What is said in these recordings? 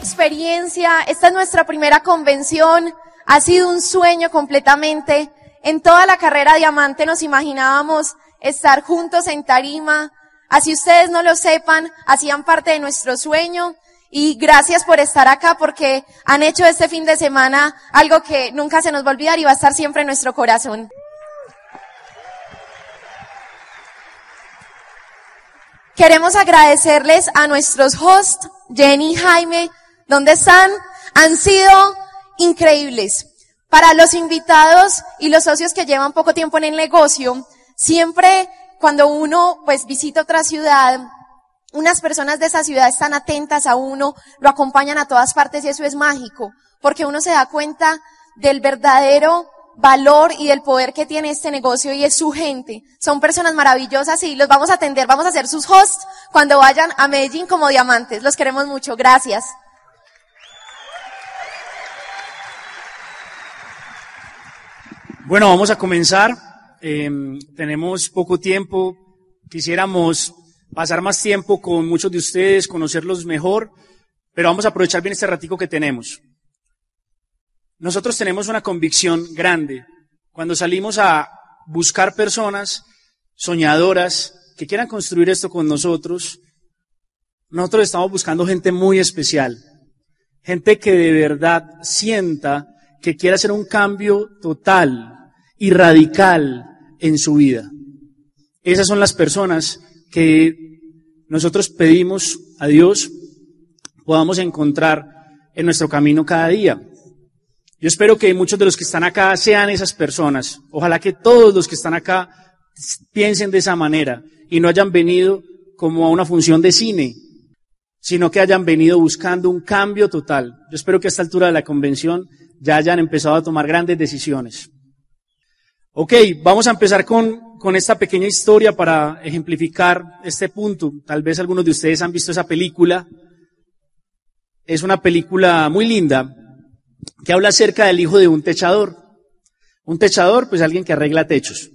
experiencia, esta es nuestra primera convención, ha sido un sueño completamente. En toda la carrera Diamante nos imaginábamos estar juntos en tarima, así ustedes no lo sepan, hacían parte de nuestro sueño y gracias por estar acá porque han hecho este fin de semana algo que nunca se nos va a olvidar y va a estar siempre en nuestro corazón. Queremos agradecerles a nuestros hosts, Jenny Jaime, ¿dónde están? Han sido increíbles. Para los invitados y los socios que llevan poco tiempo en el negocio, siempre cuando uno pues visita otra ciudad, unas personas de esa ciudad están atentas a uno, lo acompañan a todas partes y eso es mágico, porque uno se da cuenta del verdadero valor y del poder que tiene este negocio y es su gente. Son personas maravillosas y los vamos a atender, vamos a ser sus hosts cuando vayan a Medellín como diamantes. Los queremos mucho. Gracias. Bueno, vamos a comenzar. Em, tenemos poco tiempo. Quisiéramos pasar más tiempo con muchos de ustedes, conocerlos mejor, pero vamos a aprovechar bien este ratico que tenemos. Nosotros tenemos una convicción grande. Cuando salimos a buscar personas soñadoras que quieran construir esto con nosotros, nosotros estamos buscando gente muy especial, gente que de verdad sienta que quiere hacer un cambio total y radical en su vida. Esas son las personas que nosotros pedimos a Dios podamos encontrar en nuestro camino cada día. Yo espero que muchos de los que están acá sean esas personas. Ojalá que todos los que están acá piensen de esa manera y no hayan venido como a una función de cine, sino que hayan venido buscando un cambio total. Yo espero que a esta altura de la convención ya hayan empezado a tomar grandes decisiones. Ok, vamos a empezar con, con esta pequeña historia para ejemplificar este punto. Tal vez algunos de ustedes han visto esa película. Es una película muy linda que habla acerca del hijo de un techador. Un techador, pues alguien que arregla techos.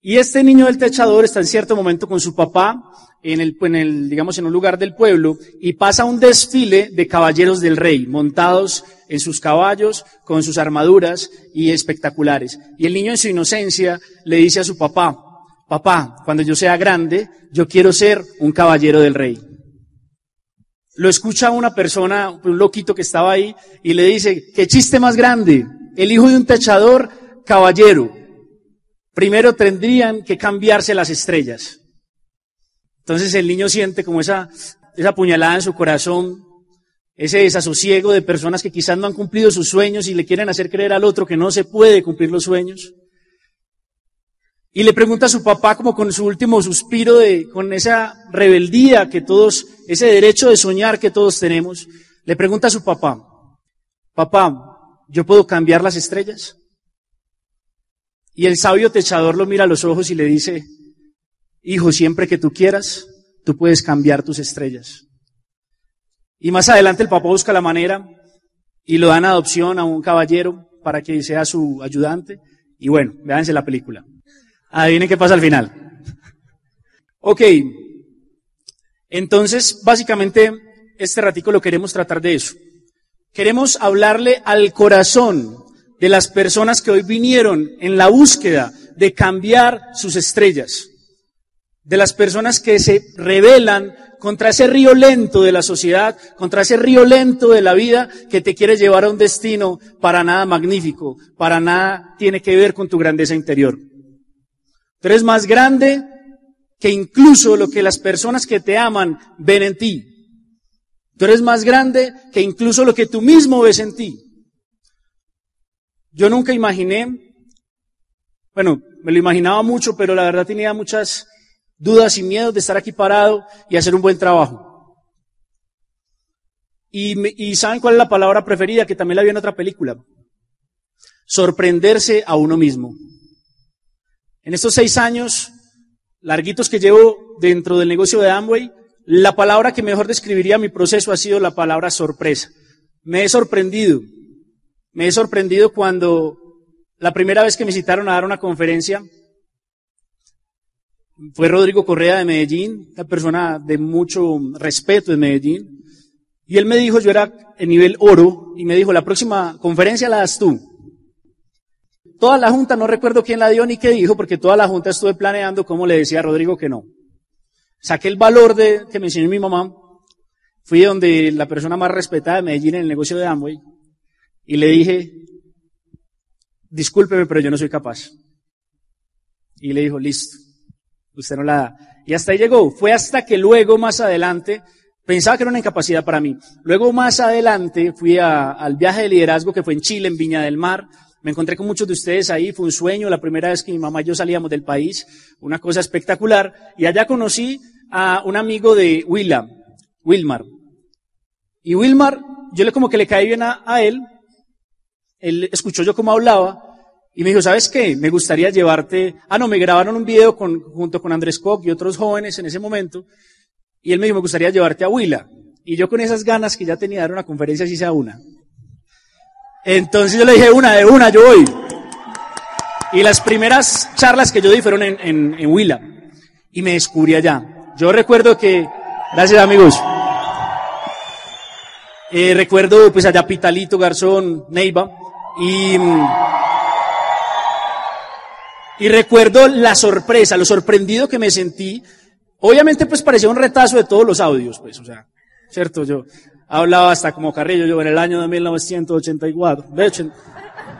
Y este niño del techador está en cierto momento con su papá en el, en el, digamos, en un lugar del pueblo y pasa un desfile de caballeros del rey, montados en sus caballos, con sus armaduras y espectaculares. Y el niño en su inocencia le dice a su papá, papá, cuando yo sea grande, yo quiero ser un caballero del rey lo escucha una persona, un loquito que estaba ahí, y le dice, qué chiste más grande, el hijo de un techador, caballero. Primero tendrían que cambiarse las estrellas. Entonces el niño siente como esa, esa puñalada en su corazón, ese desasosiego de personas que quizás no han cumplido sus sueños y le quieren hacer creer al otro que no se puede cumplir los sueños. Y le pregunta a su papá como con su último suspiro de, con esa rebeldía que todos, ese derecho de soñar que todos tenemos, le pregunta a su papá, papá, ¿yo puedo cambiar las estrellas? Y el sabio techador lo mira a los ojos y le dice, hijo, siempre que tú quieras, tú puedes cambiar tus estrellas. Y más adelante el papá busca la manera y lo dan adopción a un caballero para que sea su ayudante. Y bueno, véanse la película. Adivinen qué pasa al final. Ok. Entonces, básicamente, este ratico lo queremos tratar de eso. Queremos hablarle al corazón de las personas que hoy vinieron en la búsqueda de cambiar sus estrellas. De las personas que se rebelan contra ese río lento de la sociedad, contra ese río lento de la vida que te quiere llevar a un destino para nada magnífico, para nada tiene que ver con tu grandeza interior. Tú eres más grande que incluso lo que las personas que te aman ven en ti. Tú eres más grande que incluso lo que tú mismo ves en ti. Yo nunca imaginé, bueno, me lo imaginaba mucho, pero la verdad tenía muchas dudas y miedos de estar aquí parado y hacer un buen trabajo. Y, ¿saben cuál es la palabra preferida? Que también la vi en otra película. Sorprenderse a uno mismo. En estos seis años larguitos que llevo dentro del negocio de Amway, la palabra que mejor describiría mi proceso ha sido la palabra sorpresa. Me he sorprendido. Me he sorprendido cuando la primera vez que me citaron a dar una conferencia fue Rodrigo Correa de Medellín, una persona de mucho respeto de Medellín. Y él me dijo, yo era en nivel oro, y me dijo, la próxima conferencia la das tú. Toda la junta, no recuerdo quién la dio ni qué dijo, porque toda la junta estuve planeando cómo le decía a Rodrigo que no. Saqué el valor de, que me enseñó mi mamá, fui donde la persona más respetada de Medellín en el negocio de Amway, y le dije, discúlpeme, pero yo no soy capaz. Y le dijo, listo, usted no la da. Y hasta ahí llegó. Fue hasta que luego, más adelante, pensaba que era una incapacidad para mí. Luego, más adelante, fui al viaje de liderazgo que fue en Chile, en Viña del Mar. Me encontré con muchos de ustedes ahí, fue un sueño, la primera vez que mi mamá y yo salíamos del país, una cosa espectacular. Y allá conocí a un amigo de Willam, Wilmar. Y Wilmar, yo le como que le caí bien a, a él, él escuchó yo cómo hablaba, y me dijo, ¿sabes qué? Me gustaría llevarte, ah, no, me grabaron un video con, junto con Andrés Koch y otros jóvenes en ese momento, y él me dijo, me gustaría llevarte a Huila. Y yo con esas ganas que ya tenía de dar una conferencia, así sea una. Entonces yo le dije, una, de una, yo voy. Y las primeras charlas que yo di fueron en, en, en Huila. Y me descubrí allá. Yo recuerdo que, gracias amigos. Eh, recuerdo pues allá Pitalito, Garzón, Neiva. Y, y recuerdo la sorpresa, lo sorprendido que me sentí. Obviamente pues parecía un retazo de todos los audios, pues, o sea, cierto, yo hablaba hasta como Carrillo, yo en el año de 1984, de hecho,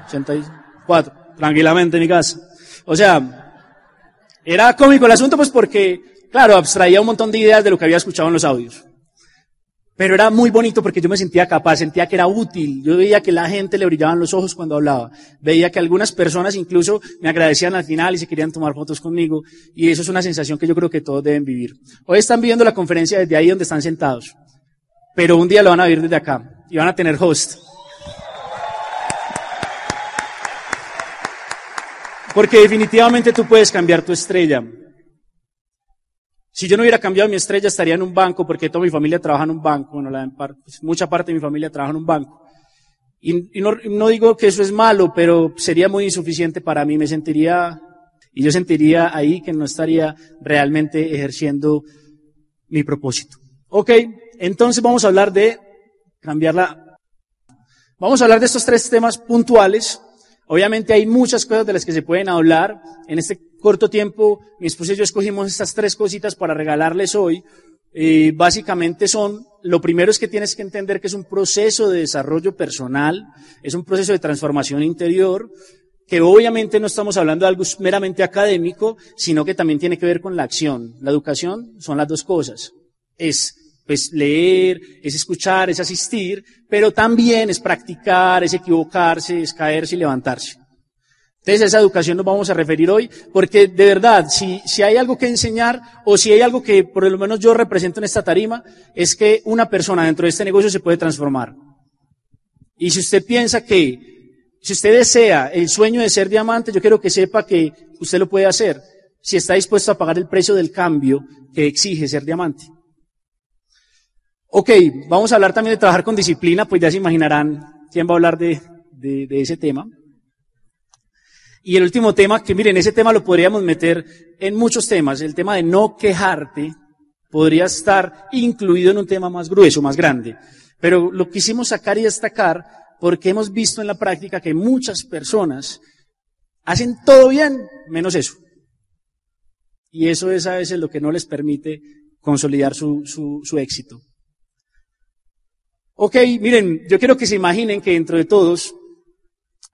84, tranquilamente en mi casa. O sea, era cómico el asunto pues porque, claro, abstraía un montón de ideas de lo que había escuchado en los audios. Pero era muy bonito porque yo me sentía capaz, sentía que era útil. Yo veía que la gente le brillaban los ojos cuando hablaba. Veía que algunas personas incluso me agradecían al final y se querían tomar fotos conmigo. Y eso es una sensación que yo creo que todos deben vivir. Hoy están viendo la conferencia desde ahí donde están sentados. Pero un día lo van a vivir desde acá. Y van a tener host. Porque definitivamente tú puedes cambiar tu estrella. Si yo no hubiera cambiado mi estrella, estaría en un banco, porque toda mi familia trabaja en un banco. Bueno, la, pues, mucha parte de mi familia trabaja en un banco. Y, y no, no, digo que eso es malo, pero sería muy insuficiente para mí. Me sentiría, y yo sentiría ahí que no estaría realmente ejerciendo mi propósito. Ok, entonces vamos a hablar de cambiarla. Vamos a hablar de estos tres temas puntuales. Obviamente hay muchas cosas de las que se pueden hablar. En este corto tiempo, mi esposa y yo escogimos estas tres cositas para regalarles hoy. Básicamente son, lo primero es que tienes que entender que es un proceso de desarrollo personal, es un proceso de transformación interior, que obviamente no estamos hablando de algo meramente académico, sino que también tiene que ver con la acción. La educación son las dos cosas. Pues leer, es escuchar, es asistir, pero también es practicar, es equivocarse, es caerse y levantarse. Entonces, a esa educación nos vamos a referir hoy, porque de verdad, si, si hay algo que enseñar, o si hay algo que por lo menos yo represento en esta tarima, es que una persona dentro de este negocio se puede transformar. Y si usted piensa que, si usted desea el sueño de ser diamante, yo quiero que sepa que usted lo puede hacer, si está dispuesto a pagar el precio del cambio que exige ser diamante. Ok, vamos a hablar también de trabajar con disciplina, pues ya se imaginarán quién va a hablar de, de, de, ese tema. Y el último tema, que miren, ese tema lo podríamos meter en muchos temas, el tema de no quejarte podría estar incluido en un tema más grueso, más grande. Pero lo quisimos sacar y destacar porque hemos visto en la práctica que muchas personas hacen todo bien, menos eso. Y eso es a veces lo que no les permite consolidar su, su, su éxito. Ok, miren, yo quiero que se imaginen que dentro de todos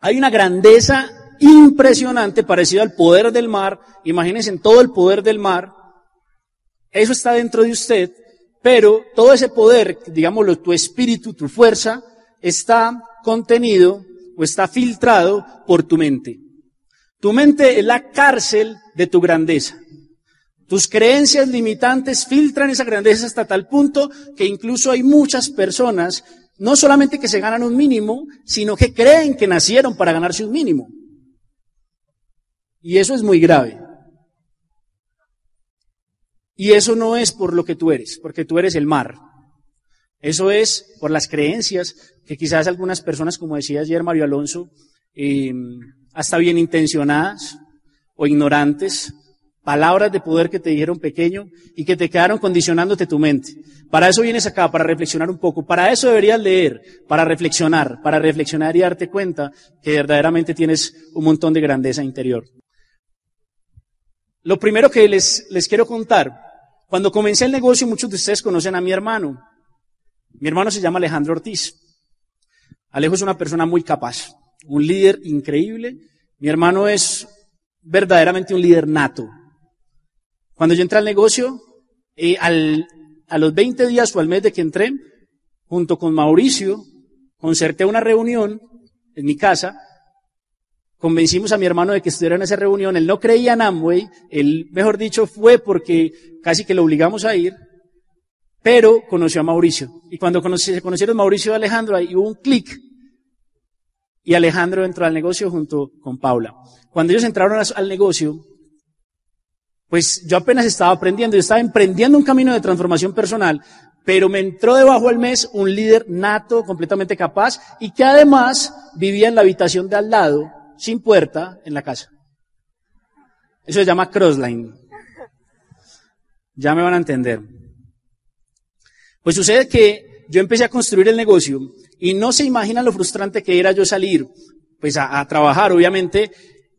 hay una grandeza impresionante parecida al poder del mar. Imagínense en todo el poder del mar. Eso está dentro de usted, pero todo ese poder, digámoslo, tu espíritu, tu fuerza, está contenido o está filtrado por tu mente. Tu mente es la cárcel de tu grandeza. Tus creencias limitantes filtran esa grandeza hasta tal punto que incluso hay muchas personas, no solamente que se ganan un mínimo, sino que creen que nacieron para ganarse un mínimo. Y eso es muy grave. Y eso no es por lo que tú eres, porque tú eres el mar. Eso es por las creencias que quizás algunas personas, como decía ayer Mario Alonso, eh, hasta bien intencionadas o ignorantes, palabras de poder que te dijeron pequeño y que te quedaron condicionándote tu mente. Para eso vienes acá, para reflexionar un poco. Para eso deberías leer, para reflexionar, para reflexionar y darte cuenta que verdaderamente tienes un montón de grandeza interior. Lo primero que les, les quiero contar, cuando comencé el negocio, muchos de ustedes conocen a mi hermano. Mi hermano se llama Alejandro Ortiz. Alejo es una persona muy capaz, un líder increíble. Mi hermano es verdaderamente un líder nato. Cuando yo entré al negocio, eh, al, a los 20 días o al mes de que entré, junto con Mauricio, concerté una reunión en mi casa, convencimos a mi hermano de que estuviera en esa reunión, él no creía en Amway, él, mejor dicho, fue porque casi que lo obligamos a ir, pero conoció a Mauricio. Y cuando se conocieron Mauricio y Alejandro, ahí hubo un clic, y Alejandro entró al negocio junto con Paula. Cuando ellos entraron al negocio, pues yo apenas estaba aprendiendo, yo estaba emprendiendo un camino de transformación personal, pero me entró debajo del mes un líder nato, completamente capaz, y que además vivía en la habitación de al lado, sin puerta, en la casa. Eso se llama crossline. Ya me van a entender. Pues sucede que yo empecé a construir el negocio y no se imaginan lo frustrante que era yo salir, pues a, a trabajar, obviamente,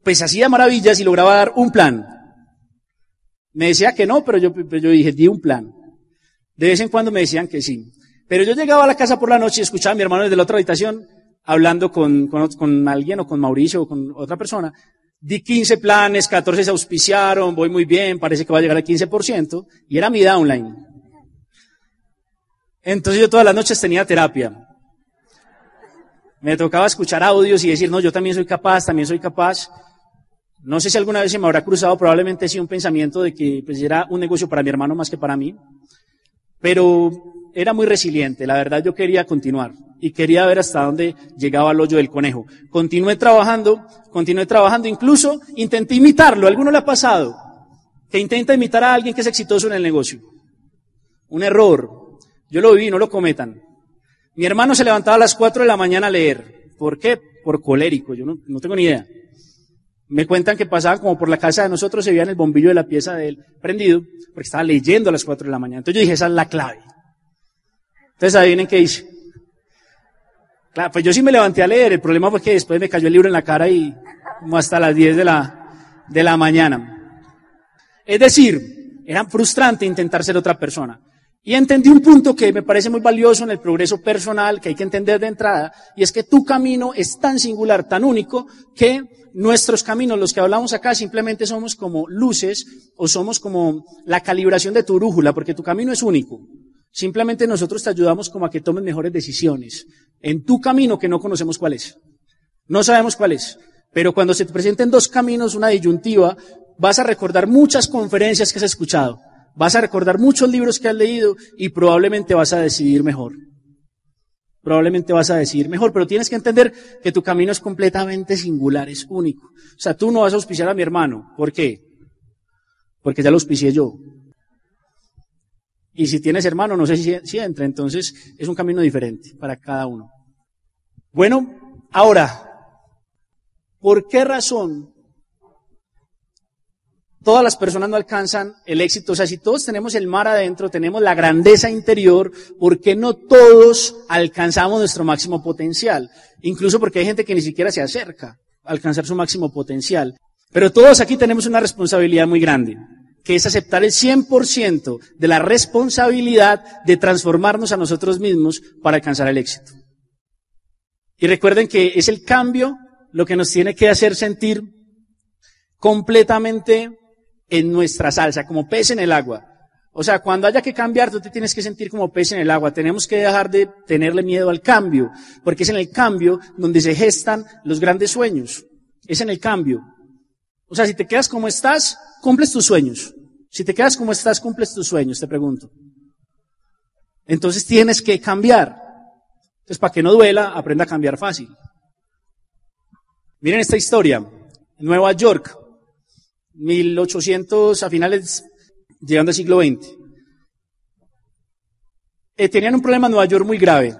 pues hacía maravillas y lograba dar un plan. Me decía que no, pero yo, yo dije, di un plan. De vez en cuando me decían que sí. Pero yo llegaba a la casa por la noche y escuchaba a mi hermano desde la otra habitación hablando con, con, con alguien o con Mauricio o con otra persona. Di 15 planes, 14 se auspiciaron, voy muy bien, parece que va a llegar al 15%, y era mi downline. Entonces yo todas las noches tenía terapia. Me tocaba escuchar audios y decir, no, yo también soy capaz, también soy capaz. No sé si alguna vez se me habrá cruzado, probablemente sí, un pensamiento de que pues, era un negocio para mi hermano más que para mí, pero era muy resiliente, la verdad yo quería continuar y quería ver hasta dónde llegaba el hoyo del conejo. Continué trabajando, continué trabajando, incluso intenté imitarlo, ¿alguno le ha pasado? Que intenta imitar a alguien que es exitoso en el negocio. Un error. Yo lo vi, no lo cometan. Mi hermano se levantaba a las 4 de la mañana a leer. ¿Por qué? Por colérico, yo no, no tengo ni idea. Me cuentan que pasaban como por la casa de nosotros, se veían el bombillo de la pieza de él prendido, porque estaba leyendo a las 4 de la mañana. Entonces yo dije, esa es la clave. Entonces adivinen qué hice. Claro, pues yo sí me levanté a leer, el problema fue que después me cayó el libro en la cara y como hasta las 10 de la, de la mañana. Es decir, era frustrante intentar ser otra persona. Y entendí un punto que me parece muy valioso en el progreso personal, que hay que entender de entrada, y es que tu camino es tan singular, tan único, que nuestros caminos, los que hablamos acá, simplemente somos como luces o somos como la calibración de tu brújula, porque tu camino es único. Simplemente nosotros te ayudamos como a que tomes mejores decisiones en tu camino que no conocemos cuál es. No sabemos cuál es. Pero cuando se te presenten dos caminos, una disyuntiva, vas a recordar muchas conferencias que has escuchado vas a recordar muchos libros que has leído y probablemente vas a decidir mejor. Probablemente vas a decidir mejor, pero tienes que entender que tu camino es completamente singular, es único. O sea, tú no vas a auspiciar a mi hermano. ¿Por qué? Porque ya lo auspicié yo. Y si tienes hermano, no sé si, si entra, entonces es un camino diferente para cada uno. Bueno, ahora, ¿por qué razón todas las personas no alcanzan el éxito. O sea, si todos tenemos el mar adentro, tenemos la grandeza interior, ¿por qué no todos alcanzamos nuestro máximo potencial? Incluso porque hay gente que ni siquiera se acerca a alcanzar su máximo potencial. Pero todos aquí tenemos una responsabilidad muy grande, que es aceptar el 100% de la responsabilidad de transformarnos a nosotros mismos para alcanzar el éxito. Y recuerden que es el cambio lo que nos tiene que hacer sentir completamente en nuestra salsa, como pez en el agua. O sea, cuando haya que cambiar, tú te tienes que sentir como pez en el agua. Tenemos que dejar de tenerle miedo al cambio, porque es en el cambio donde se gestan los grandes sueños. Es en el cambio. O sea, si te quedas como estás, cumples tus sueños. Si te quedas como estás, cumples tus sueños, te pregunto. Entonces tienes que cambiar. Entonces, para que no duela, aprenda a cambiar fácil. Miren esta historia. Nueva York, 1800 a finales, llegando al siglo XX. Eh, tenían un problema en Nueva York muy grave.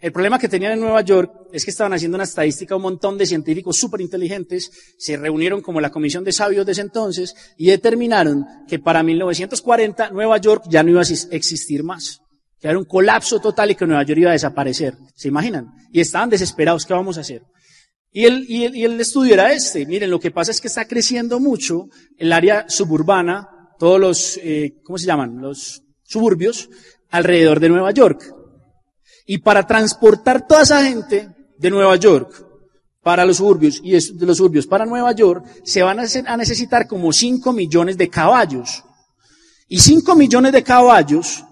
El problema que tenían en Nueva York es que estaban haciendo una estadística, un montón de científicos súper inteligentes se reunieron como la comisión de sabios de ese entonces y determinaron que para 1940 Nueva York ya no iba a existir más. Que era un colapso total y que Nueva York iba a desaparecer. ¿Se imaginan? Y estaban desesperados, ¿qué vamos a hacer? Y el, y el, y el estudio era este. Miren, lo que pasa es que está creciendo mucho el área suburbana, todos los, eh, ¿cómo se llaman? Los suburbios alrededor de Nueva York. Y para transportar toda esa gente de Nueva York para los suburbios y de los suburbios para Nueva York, se van a necesitar como 5 millones de caballos. Y 5 millones de caballos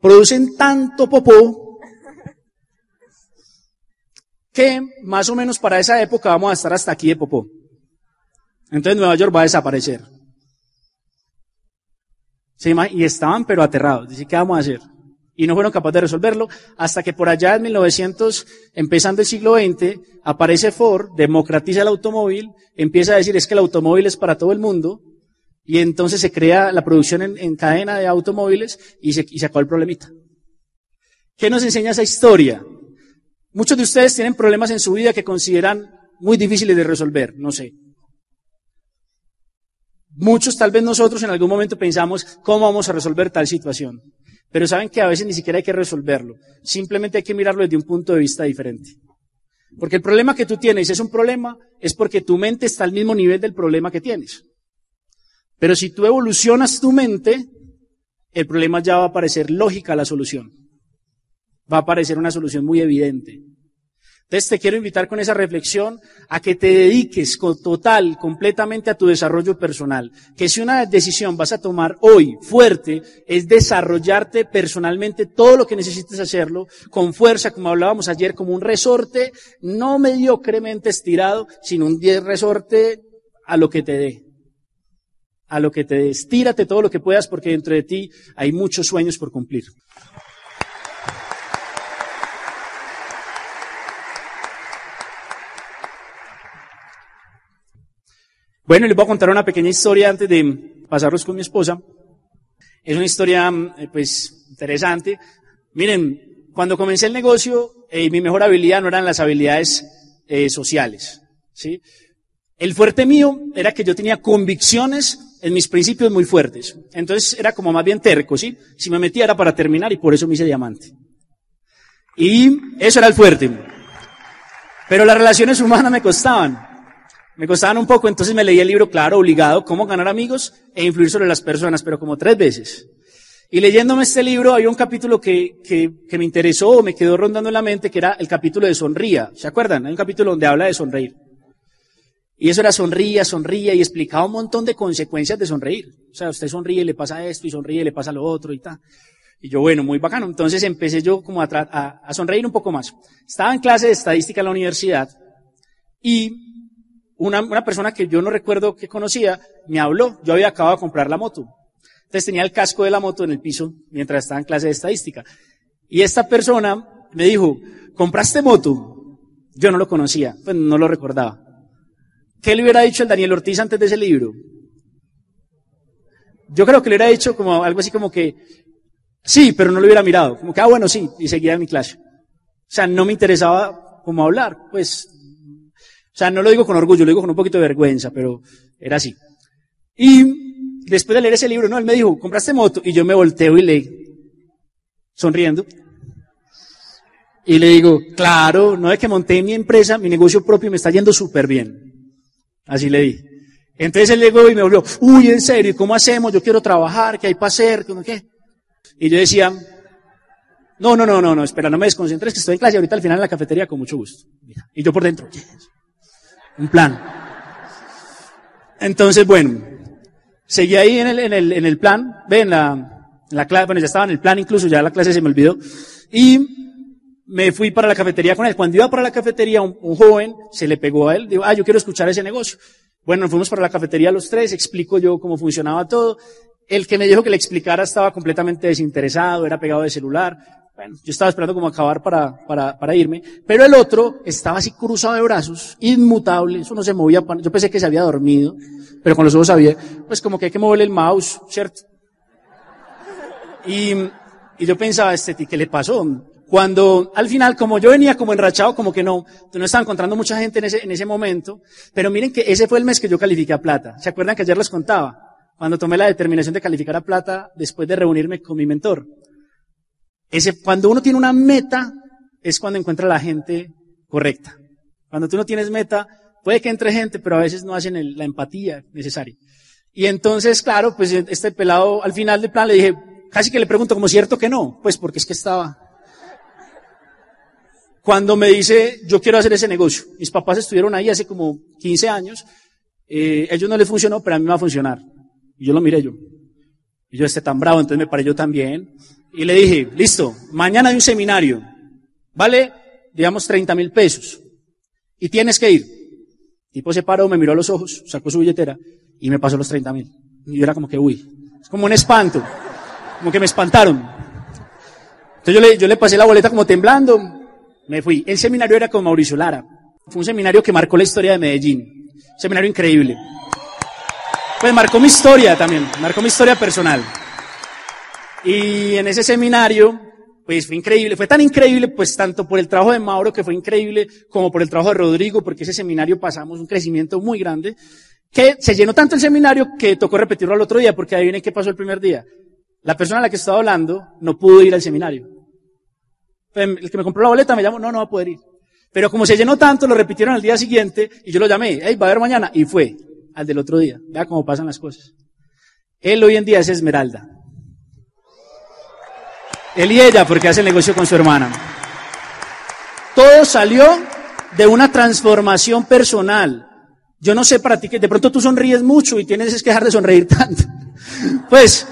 producen tanto popó que más o menos para esa época vamos a estar hasta aquí de popó. Entonces Nueva York va a desaparecer. Y estaban pero aterrados. Dice, ¿qué vamos a hacer? Y no fueron capaces de resolverlo hasta que por allá en 1900, empezando el siglo XX, aparece Ford, democratiza el automóvil, empieza a decir es que el automóvil es para todo el mundo, y entonces se crea la producción en, cadena de automóviles y se, y se el problemita. ¿Qué nos enseña esa historia? Muchos de ustedes tienen problemas en su vida que consideran muy difíciles de resolver, no sé. Muchos, tal vez nosotros en algún momento pensamos cómo vamos a resolver tal situación. Pero saben que a veces ni siquiera hay que resolverlo. Simplemente hay que mirarlo desde un punto de vista diferente. Porque el problema que tú tienes es un problema, es porque tu mente está al mismo nivel del problema que tienes. Pero si tú evolucionas tu mente, el problema ya va a parecer lógica la solución. Va a parecer una solución muy evidente. Entonces te quiero invitar con esa reflexión a que te dediques con total, completamente a tu desarrollo personal. Que si una decisión vas a tomar hoy fuerte es desarrollarte personalmente todo lo que necesites hacerlo con fuerza, como hablábamos ayer, como un resorte no mediocremente estirado, sino un resorte a lo que te dé. A lo que te dé. Estírate todo lo que puedas porque dentro de ti hay muchos sueños por cumplir. Bueno, les voy a contar una pequeña historia antes de pasarlos con mi esposa. Es una historia, eh, pues, interesante. Miren, cuando comencé el negocio, eh, mi mejor habilidad no eran las habilidades eh, sociales, ¿sí? El fuerte mío era que yo tenía convicciones en mis principios muy fuertes. Entonces era como más bien terco, ¿sí? Si me metía era para terminar y por eso me hice diamante. Y eso era el fuerte. Pero las relaciones humanas me costaban. Me costaban un poco, entonces me leí el libro, claro, obligado, Cómo ganar amigos e influir sobre las personas, pero como tres veces. Y leyéndome este libro, había un capítulo que, que, que me interesó, me quedó rondando en la mente, que era el capítulo de sonría. ¿Se acuerdan? Hay un capítulo donde habla de sonreír. Y eso era sonría, sonría, y explicaba un montón de consecuencias de sonreír. O sea, usted sonríe, le pasa esto, y sonríe, le pasa lo otro, y tal. Y yo, bueno, muy bacano. Entonces empecé yo como a, a, a sonreír un poco más. Estaba en clase de estadística en la universidad, y una, persona que yo no recuerdo que conocía me habló. Yo había acabado de comprar la moto. Entonces tenía el casco de la moto en el piso mientras estaba en clase de estadística. Y esta persona me dijo, ¿compraste moto? Yo no lo conocía, pues no lo recordaba. ¿Qué le hubiera dicho el Daniel Ortiz antes de ese libro? Yo creo que le hubiera dicho como algo así como que, sí, pero no lo hubiera mirado. Como que, ah, bueno, sí, y seguía en mi clase. O sea, no me interesaba como hablar, pues sea, no lo digo con orgullo, lo digo con un poquito de vergüenza, pero era así. Y después de leer ese libro, no, él me dijo, ¿compraste moto? Y yo me volteo y le, sonriendo, y le digo, claro, no es que monté mi empresa, mi negocio propio me está yendo súper bien. Así le dije. Entonces él llegó y me volvió, uy, en serio, ¿cómo hacemos? Yo quiero trabajar, ¿qué hay para hacer? ¿Qué? Y yo decía, no, no, no, no, no, espera, no me desconcentres, que estoy en clase ahorita al final en la cafetería con mucho gusto. Y yo por dentro, un plan. Entonces, bueno, seguí ahí en el, en el, en el plan, ven, la, la clase, bueno, ya estaba en el plan incluso, ya la clase se me olvidó, y me fui para la cafetería con él. Cuando iba para la cafetería, un, joven se le pegó a él, dijo, ah, yo quiero escuchar ese negocio. Bueno, fuimos para la cafetería los tres, explico yo cómo funcionaba todo. El que me dijo que le explicara estaba completamente desinteresado, era pegado de celular. Bueno, yo estaba esperando como acabar para, para, para irme, pero el otro estaba así cruzado de brazos, inmutable, eso no se movía, yo pensé que se había dormido, pero con los ojos había, pues como que hay que moverle el mouse, ¿cierto? Y, y yo pensaba, este, ¿qué le pasó? Cuando al final, como yo venía como enrachado, como que no, no estaba encontrando mucha gente en ese, en ese momento, pero miren que ese fue el mes que yo califiqué a plata. ¿Se acuerdan que ayer les contaba? Cuando tomé la determinación de calificar a plata después de reunirme con mi mentor. Ese, cuando uno tiene una meta, es cuando encuentra la gente correcta. Cuando tú no tienes meta, puede que entre gente, pero a veces no hacen la empatía necesaria. Y entonces, claro, pues este pelado al final del plan le dije, casi que le pregunto como cierto que no, pues porque es que estaba cuando me dice, yo quiero hacer ese negocio. Mis papás estuvieron ahí hace como 15 años. Eh, ellos no les funcionó, pero a mí me va a funcionar. Y yo lo miré yo. Y yo esté tan bravo, entonces me paré yo también. Y le dije, listo, mañana hay un seminario. Vale, digamos, 30 mil pesos. Y tienes que ir. El tipo se paró, me miró a los ojos, sacó su billetera y me pasó los 30 mil. Y yo era como que, uy, es como un espanto. Como que me espantaron. Entonces yo le, yo le pasé la boleta como temblando, me fui. El seminario era con Mauricio Lara. Fue un seminario que marcó la historia de Medellín. Seminario increíble. Pues marcó mi historia también, marcó mi historia personal. Y en ese seminario, pues fue increíble, fue tan increíble, pues tanto por el trabajo de Mauro, que fue increíble, como por el trabajo de Rodrigo, porque ese seminario pasamos un crecimiento muy grande, que se llenó tanto el seminario que tocó repetirlo al otro día, porque ahí viene qué pasó el primer día. La persona a la que estaba hablando no pudo ir al seminario. El que me compró la boleta me llamó, no, no va a poder ir. Pero como se llenó tanto, lo repitieron al día siguiente y yo lo llamé, hey, va a haber mañana. Y fue al del otro día. Vea cómo pasan las cosas. Él hoy en día es Esmeralda. Él y ella, porque hace el negocio con su hermana. Todo salió de una transformación personal. Yo no sé para ti que de pronto tú sonríes mucho y tienes que dejar de sonreír tanto. Pues,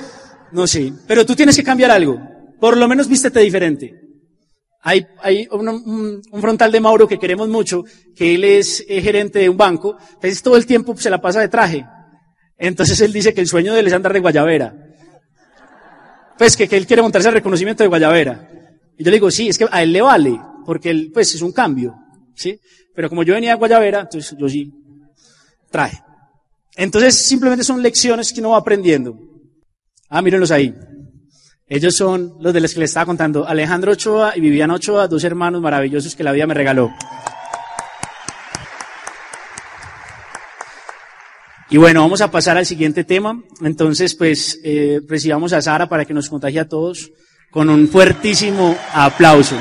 no sé. Pero tú tienes que cambiar algo. Por lo menos vístete diferente. Hay, hay un, frontal de Mauro que queremos mucho, que él es eh, gerente de un banco, entonces todo el tiempo se la pasa de traje. Entonces él dice que el sueño de él es andar de guayabera. Pues que, que él quiere montarse al reconocimiento de guayabera. Y yo le digo, sí, es que a él le vale, porque él, pues es un cambio, ¿sí? Pero como yo venía de guayabera, entonces yo sí traje. Entonces simplemente son lecciones que uno va aprendiendo. Ah, mírenlos ahí. Ellos son los de los que les estaba contando, Alejandro Ochoa y Viviana Ochoa, dos hermanos maravillosos que la vida me regaló. Y bueno, vamos a pasar al siguiente tema. Entonces, pues, eh, recibamos a Sara para que nos contagie a todos con un fuertísimo aplauso.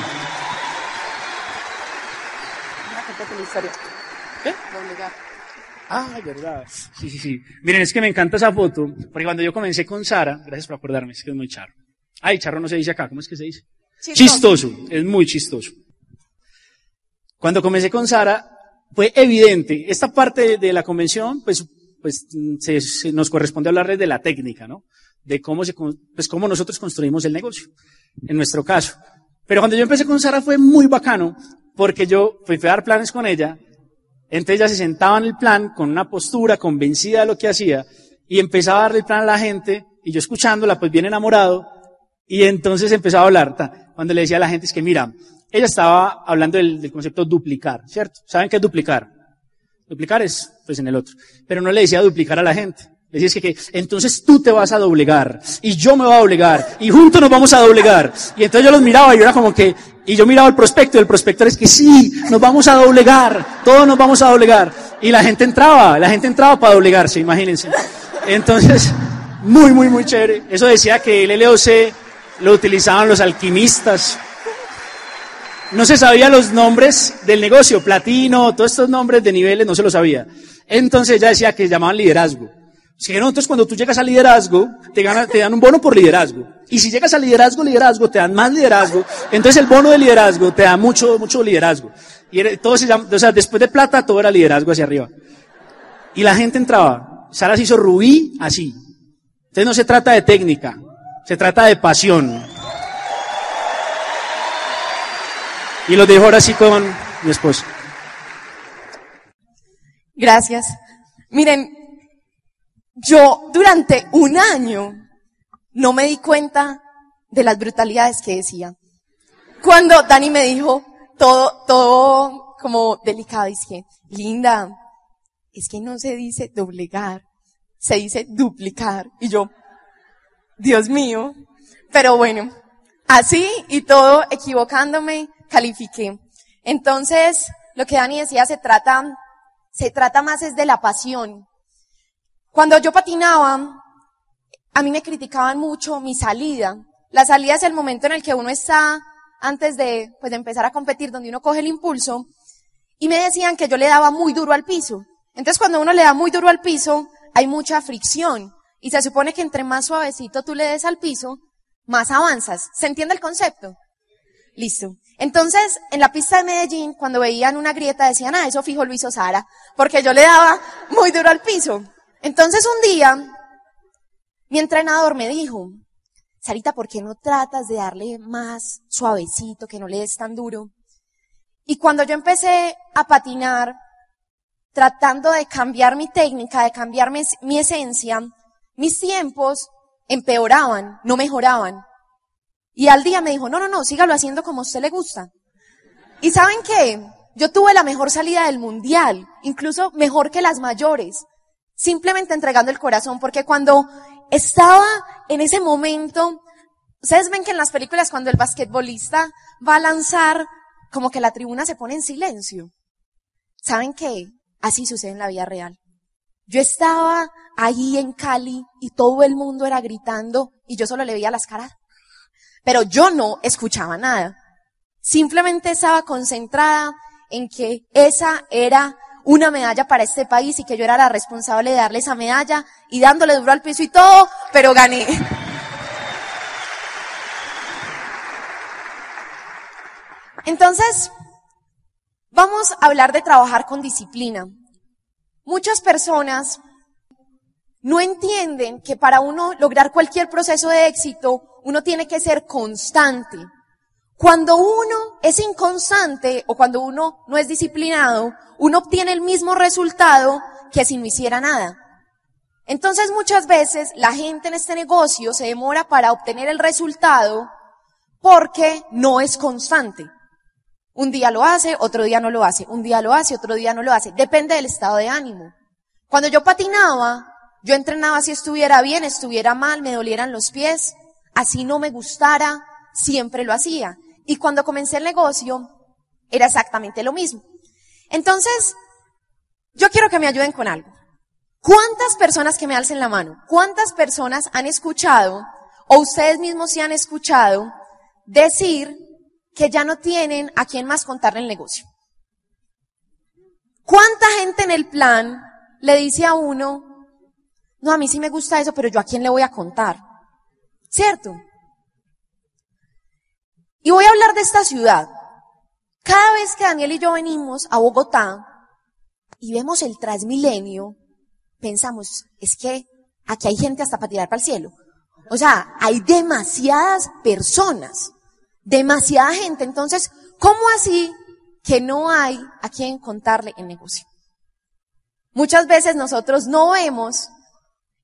¿Qué? Ah, verdad. Sí, sí, sí. Miren, es que me encanta esa foto, porque cuando yo comencé con Sara, gracias por acordarme, es que es muy charro. Ay, charro no se dice acá, ¿cómo es que se dice? Chistoso, es muy chistoso. Cuando comencé con Sara, fue evidente, esta parte de la convención, pues, pues se, nos corresponde hablarles de la técnica, ¿no? De cómo se, pues cómo nosotros construimos el negocio, en nuestro caso. Pero cuando yo empecé con Sara fue muy bacano, porque yo fui a dar planes con ella, entonces ella se sentaba en el plan con una postura convencida de lo que hacía, y empezaba a darle el plan a la gente, y yo escuchándola, pues bien enamorado, y entonces empezó a hablar, cuando le decía a la gente, es que mira, ella estaba hablando del, concepto duplicar, ¿cierto? ¿Saben qué es duplicar? Duplicar es, pues en el otro. Pero no le decía duplicar a la gente. Le decía que, que, entonces tú te vas a doblegar, y yo me voy a doblegar, y juntos nos vamos a doblegar. Y entonces yo los miraba y era como que, y yo miraba el prospecto, y el prospector es que sí, nos vamos a doblegar, todos nos vamos a doblegar. Y la gente entraba, la gente entraba para doblegarse, imagínense. Entonces, muy, muy, muy chévere. Eso decía que el LOC lo utilizaban los alquimistas. No se sabía los nombres del negocio, platino, todos estos nombres de niveles no se los sabía. Entonces ella decía que llamaban liderazgo. Si no, entonces cuando tú llegas al liderazgo, te, dan un bono por liderazgo. Y si llegas al liderazgo, liderazgo, te dan más liderazgo. Entonces el bono de liderazgo te da mucho, mucho liderazgo. Y todo se llama, o sea, después de plata, todo era liderazgo hacia arriba. Y la gente entraba. Sara se hizo rubí así. Entonces no se trata de técnica. Se trata de pasión. Y lo dejo ahora sí con mi esposo. Gracias. Miren, yo durante un año no me di cuenta de las brutalidades que decía. Cuando Dani me dijo todo, todo como delicado, dije, linda, es que no se dice doblegar, se dice duplicar. Y yo, Dios mío. Pero bueno, Así y todo, equivocándome, califiqué. Entonces, lo que Dani decía se trata, se trata más es de la pasión. Cuando yo patinaba, a mí me criticaban mucho mi salida. La salida es el momento en el que uno está antes de, pues, de empezar a competir, donde uno coge el impulso. Y me decían que yo le daba muy duro al piso. Entonces, cuando uno le da muy duro al piso, hay mucha fricción. Y se supone que entre más suavecito tú le des al piso, más avanzas. ¿Se entiende el concepto? Listo. Entonces, en la pista de Medellín, cuando veían una grieta, decían, ah, eso fijo lo hizo Sara, porque yo le daba muy duro al piso. Entonces, un día, mi entrenador me dijo, Sarita, ¿por qué no tratas de darle más suavecito, que no le des tan duro? Y cuando yo empecé a patinar, tratando de cambiar mi técnica, de cambiar mi esencia, mis tiempos empeoraban, no mejoraban. Y al día me dijo, no, no, no, sígalo haciendo como a usted le gusta. ¿Y saben qué? Yo tuve la mejor salida del mundial, incluso mejor que las mayores, simplemente entregando el corazón, porque cuando estaba en ese momento, ustedes ven que en las películas cuando el basquetbolista va a lanzar, como que la tribuna se pone en silencio. ¿Saben qué? Así sucede en la vida real. Yo estaba ahí en Cali y todo el mundo era gritando y yo solo le veía las caras. Pero yo no escuchaba nada. Simplemente estaba concentrada en que esa era una medalla para este país y que yo era la responsable de darle esa medalla y dándole duro al piso y todo, pero gané. Entonces, vamos a hablar de trabajar con disciplina. Muchas personas no entienden que para uno lograr cualquier proceso de éxito, uno tiene que ser constante. Cuando uno es inconstante o cuando uno no es disciplinado, uno obtiene el mismo resultado que si no hiciera nada. Entonces muchas veces la gente en este negocio se demora para obtener el resultado porque no es constante. Un día lo hace, otro día no lo hace. Un día lo hace, otro día no lo hace. Depende del estado de ánimo. Cuando yo patinaba, yo entrenaba si estuviera bien, estuviera mal, me dolieran los pies, así no me gustara, siempre lo hacía. Y cuando comencé el negocio, era exactamente lo mismo. Entonces, yo quiero que me ayuden con algo. ¿Cuántas personas que me alcen la mano? ¿Cuántas personas han escuchado, o ustedes mismos se han escuchado, decir que ya no tienen a quién más contarle el negocio. ¿Cuánta gente en el plan le dice a uno, no, a mí sí me gusta eso, pero yo a quién le voy a contar? ¿Cierto? Y voy a hablar de esta ciudad. Cada vez que Daniel y yo venimos a Bogotá y vemos el Transmilenio, pensamos, es que aquí hay gente hasta para tirar para el cielo. O sea, hay demasiadas personas demasiada gente. Entonces, ¿cómo así que no hay a quien contarle el negocio? Muchas veces nosotros no vemos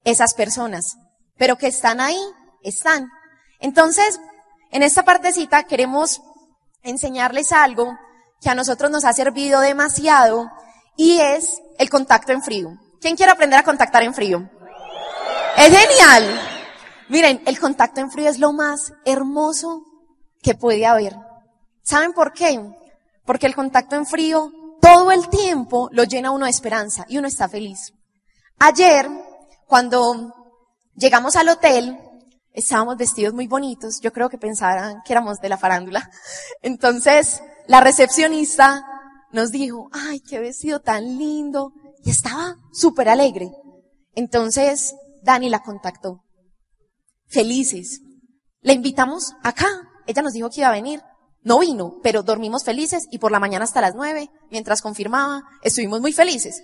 esas personas, pero que están ahí, están. Entonces, en esta partecita queremos enseñarles algo que a nosotros nos ha servido demasiado y es el contacto en frío. ¿Quién quiere aprender a contactar en frío? Es genial. Miren, el contacto en frío es lo más hermoso que puede haber. ¿Saben por qué? Porque el contacto en frío todo el tiempo lo llena uno de esperanza y uno está feliz. Ayer, cuando llegamos al hotel, estábamos vestidos muy bonitos, yo creo que pensaran que éramos de la farándula. Entonces, la recepcionista nos dijo, ay, qué vestido tan lindo, y estaba súper alegre. Entonces, Dani la contactó. Felices. La invitamos acá, ella nos dijo que iba a venir. No vino, pero dormimos felices y por la mañana hasta las nueve, mientras confirmaba, estuvimos muy felices.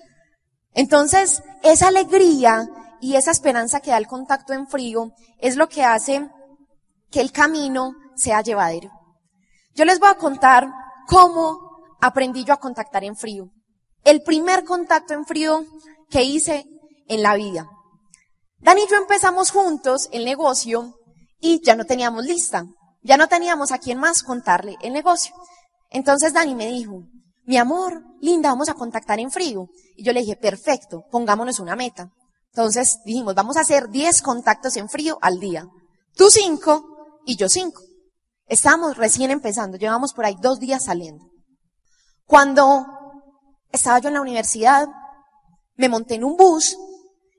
Entonces, esa alegría y esa esperanza que da el contacto en frío es lo que hace que el camino sea llevadero. Yo les voy a contar cómo aprendí yo a contactar en frío. El primer contacto en frío que hice en la vida. Dani y yo empezamos juntos el negocio y ya no teníamos lista. Ya no teníamos a quién más contarle el negocio. Entonces Dani me dijo, mi amor, linda, vamos a contactar en frío. Y yo le dije, perfecto, pongámonos una meta. Entonces dijimos, vamos a hacer 10 contactos en frío al día. Tú 5 y yo 5. Estábamos recién empezando, llevamos por ahí dos días saliendo. Cuando estaba yo en la universidad, me monté en un bus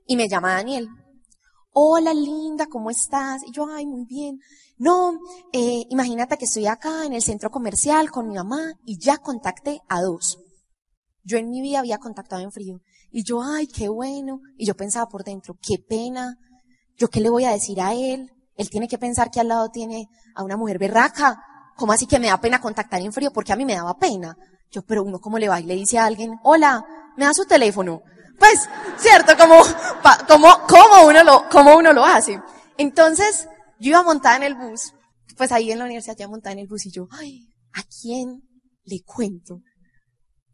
y me llama Daniel. Hola linda, ¿cómo estás? Y yo, ay, muy bien. No, eh, imagínate que estoy acá en el centro comercial con mi mamá y ya contacté a dos. Yo en mi vida había contactado en frío. Y yo, ay, qué bueno. Y yo pensaba por dentro, qué pena. ¿Yo qué le voy a decir a él? Él tiene que pensar que al lado tiene a una mujer berraca. ¿Cómo así que me da pena contactar en frío? Porque a mí me daba pena. Yo, pero uno cómo le va y le dice a alguien, hola, me da su teléfono. Pues, cierto, como, como, como uno lo, como uno lo hace. Entonces, yo iba montada en el bus, pues ahí en la universidad ya montada en el bus y yo, ay, ¿a quién le cuento?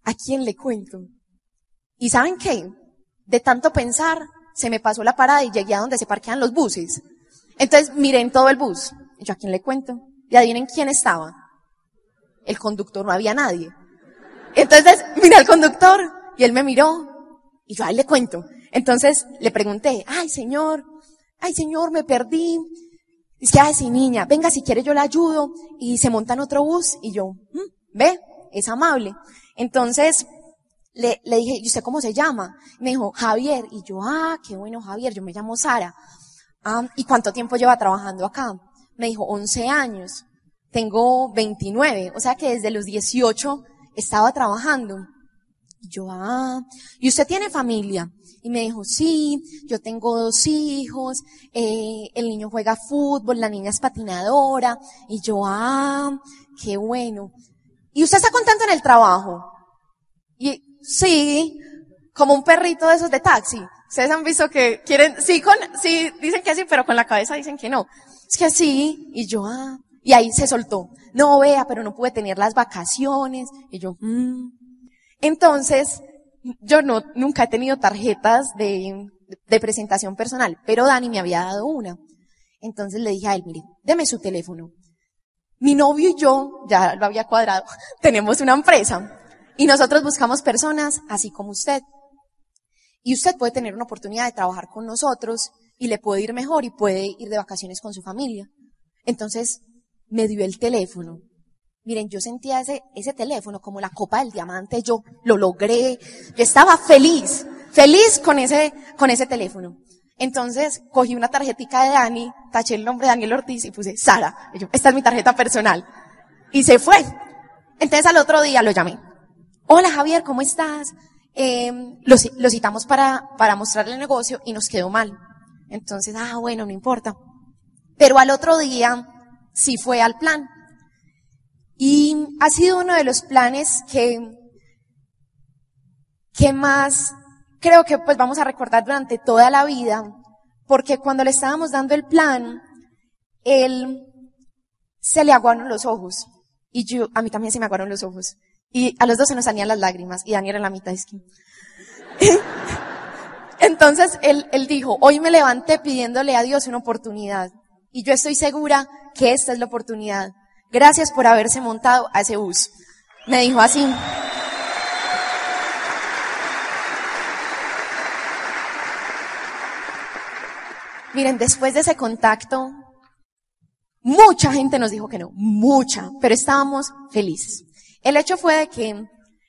¿A quién le cuento? ¿Y saben qué? De tanto pensar, se me pasó la parada y llegué a donde se parquean los buses. Entonces miré en todo el bus. Y yo, ¿a quién le cuento? Y adivinen quién estaba. El conductor, no había nadie. Entonces miré al conductor y él me miró y yo a él le cuento. Entonces le pregunté, ay señor, ay señor, me perdí. Dice, ay sí niña, venga si quiere yo la ayudo. Y se monta en otro bus y yo, mm, ve, es amable. Entonces le, le dije, ¿y usted cómo se llama? Me dijo, Javier. Y yo, ah, qué bueno Javier, yo me llamo Sara. Ah, ¿y cuánto tiempo lleva trabajando acá? Me dijo, 11 años. Tengo 29, o sea que desde los 18 estaba trabajando. Y yo, ah, ¿y usted tiene familia? Y me dijo, sí, yo tengo dos hijos, eh, el niño juega fútbol, la niña es patinadora. Y yo, ah, qué bueno. ¿Y usted está contento en el trabajo? Sí, como un perrito de esos de taxi. Ustedes han visto que quieren, sí, con, sí, dicen que sí, pero con la cabeza dicen que no. Es que sí, y yo, ah, y ahí se soltó. No, vea, pero no pude tener las vacaciones. Y yo, mmm. Entonces, yo no, nunca he tenido tarjetas de, de presentación personal, pero Dani me había dado una. Entonces le dije a él, mire, deme su teléfono. Mi novio y yo, ya lo había cuadrado, tenemos una empresa y nosotros buscamos personas así como usted. Y usted puede tener una oportunidad de trabajar con nosotros y le puede ir mejor y puede ir de vacaciones con su familia. Entonces me dio el teléfono Miren, yo sentía ese, ese teléfono como la copa del diamante, yo lo logré, yo estaba feliz, feliz con ese, con ese teléfono. Entonces, cogí una tarjetita de Dani, taché el nombre de Daniel Ortiz y puse Sara. Y yo, esta es mi tarjeta personal. Y se fue. Entonces al otro día lo llamé. Hola Javier, ¿cómo estás? Lo, lo citamos para, para mostrarle el negocio y nos quedó mal. Entonces, ah, bueno, no importa. Pero al otro día sí fue al plan. Y ha sido uno de los planes que, que más creo que pues vamos a recordar durante toda la vida, porque cuando le estábamos dando el plan, él se le aguaron los ojos. Y yo, a mí también se me aguaron los ojos. Y a los dos se nos salían las lágrimas. Y Daniel en la mitad es que... Entonces él, él dijo, hoy me levanté pidiéndole a Dios una oportunidad. Y yo estoy segura que esta es la oportunidad. Gracias por haberse montado a ese bus. Me dijo así. Miren, después de ese contacto, mucha gente nos dijo que no, mucha, pero estábamos felices. El hecho fue de que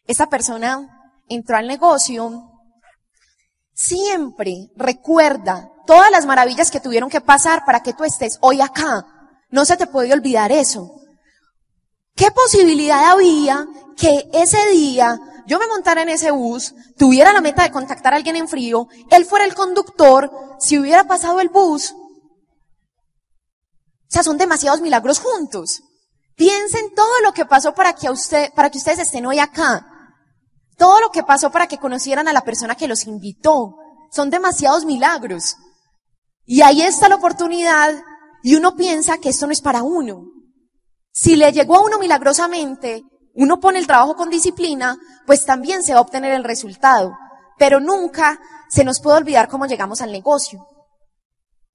esa persona entró al negocio, siempre recuerda todas las maravillas que tuvieron que pasar para que tú estés hoy acá. No se te puede olvidar eso. ¿Qué posibilidad había que ese día yo me montara en ese bus, tuviera la meta de contactar a alguien en frío, él fuera el conductor, si hubiera pasado el bus? O sea, son demasiados milagros juntos. Piensen todo lo que pasó para que usted, para que ustedes estén hoy acá. Todo lo que pasó para que conocieran a la persona que los invitó. Son demasiados milagros. Y ahí está la oportunidad y uno piensa que esto no es para uno. Si le llegó a uno milagrosamente, uno pone el trabajo con disciplina, pues también se va a obtener el resultado. Pero nunca se nos puede olvidar cómo llegamos al negocio.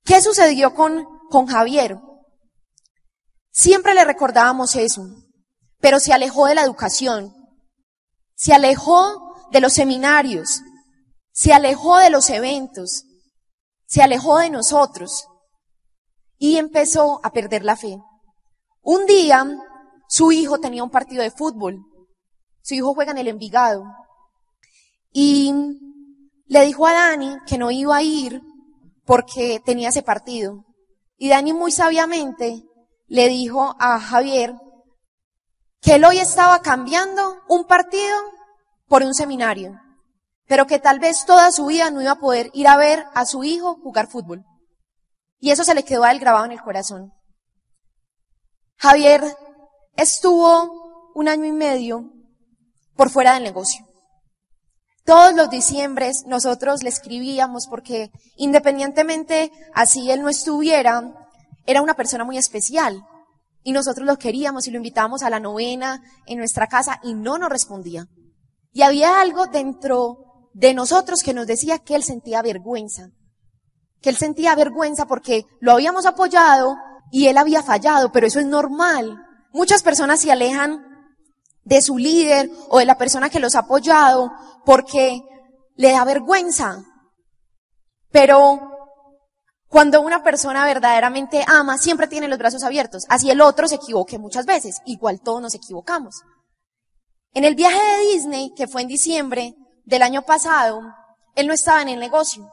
¿Qué sucedió con, con Javier? Siempre le recordábamos eso, pero se alejó de la educación, se alejó de los seminarios, se alejó de los eventos, se alejó de nosotros y empezó a perder la fe. Un día, su hijo tenía un partido de fútbol. Su hijo juega en el Envigado. Y le dijo a Dani que no iba a ir porque tenía ese partido. Y Dani muy sabiamente le dijo a Javier que él hoy estaba cambiando un partido por un seminario, pero que tal vez toda su vida no iba a poder ir a ver a su hijo jugar fútbol. Y eso se le quedó a él grabado en el corazón. Javier estuvo un año y medio por fuera del negocio. Todos los diciembres nosotros le escribíamos porque independientemente así él no estuviera, era una persona muy especial. Y nosotros lo queríamos y lo invitábamos a la novena en nuestra casa y no nos respondía. Y había algo dentro de nosotros que nos decía que él sentía vergüenza. Que él sentía vergüenza porque lo habíamos apoyado y él había fallado, pero eso es normal. Muchas personas se alejan de su líder o de la persona que los ha apoyado porque le da vergüenza. Pero cuando una persona verdaderamente ama, siempre tiene los brazos abiertos. Así el otro se equivoque muchas veces. Igual todos nos equivocamos. En el viaje de Disney, que fue en diciembre del año pasado, él no estaba en el negocio.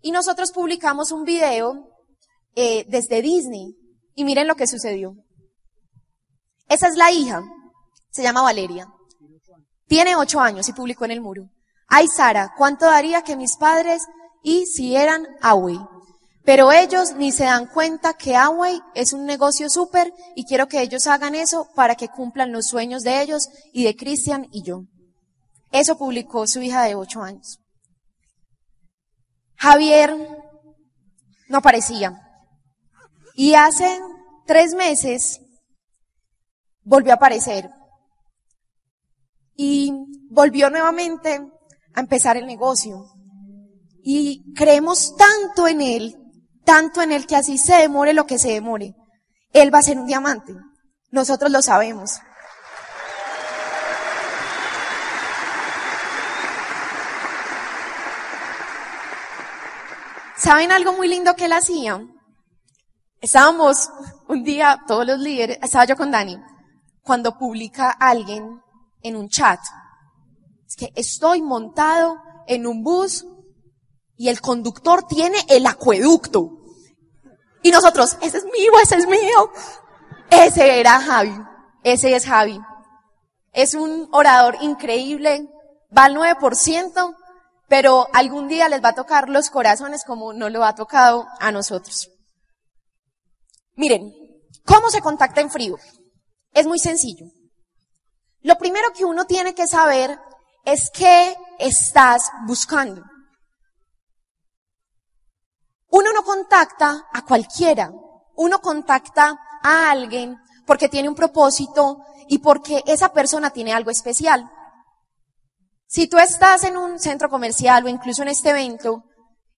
Y nosotros publicamos un video eh, desde Disney. Y miren lo que sucedió. Esa es la hija. Se llama Valeria. Tiene ocho años y publicó en el muro. Ay, Sara, ¿cuánto daría que mis padres hicieran Away? Pero ellos ni se dan cuenta que Away es un negocio súper y quiero que ellos hagan eso para que cumplan los sueños de ellos y de Cristian y yo. Eso publicó su hija de ocho años. Javier no aparecía. Y hace tres meses volvió a aparecer. Y volvió nuevamente a empezar el negocio. Y creemos tanto en él tanto en el que así se demore lo que se demore. Él va a ser un diamante. Nosotros lo sabemos. ¿Saben algo muy lindo que él hacía? Estábamos un día, todos los líderes, estaba yo con Dani, cuando publica alguien en un chat, es que estoy montado en un bus y el conductor tiene el acueducto. Y nosotros, ese es mío, ese es mío. Ese era Javi. Ese es Javi. Es un orador increíble. Va al 9%, pero algún día les va a tocar los corazones como no lo ha tocado a nosotros. Miren, ¿cómo se contacta en frío? Es muy sencillo. Lo primero que uno tiene que saber es qué estás buscando. Uno no contacta a cualquiera, uno contacta a alguien porque tiene un propósito y porque esa persona tiene algo especial. Si tú estás en un centro comercial o incluso en este evento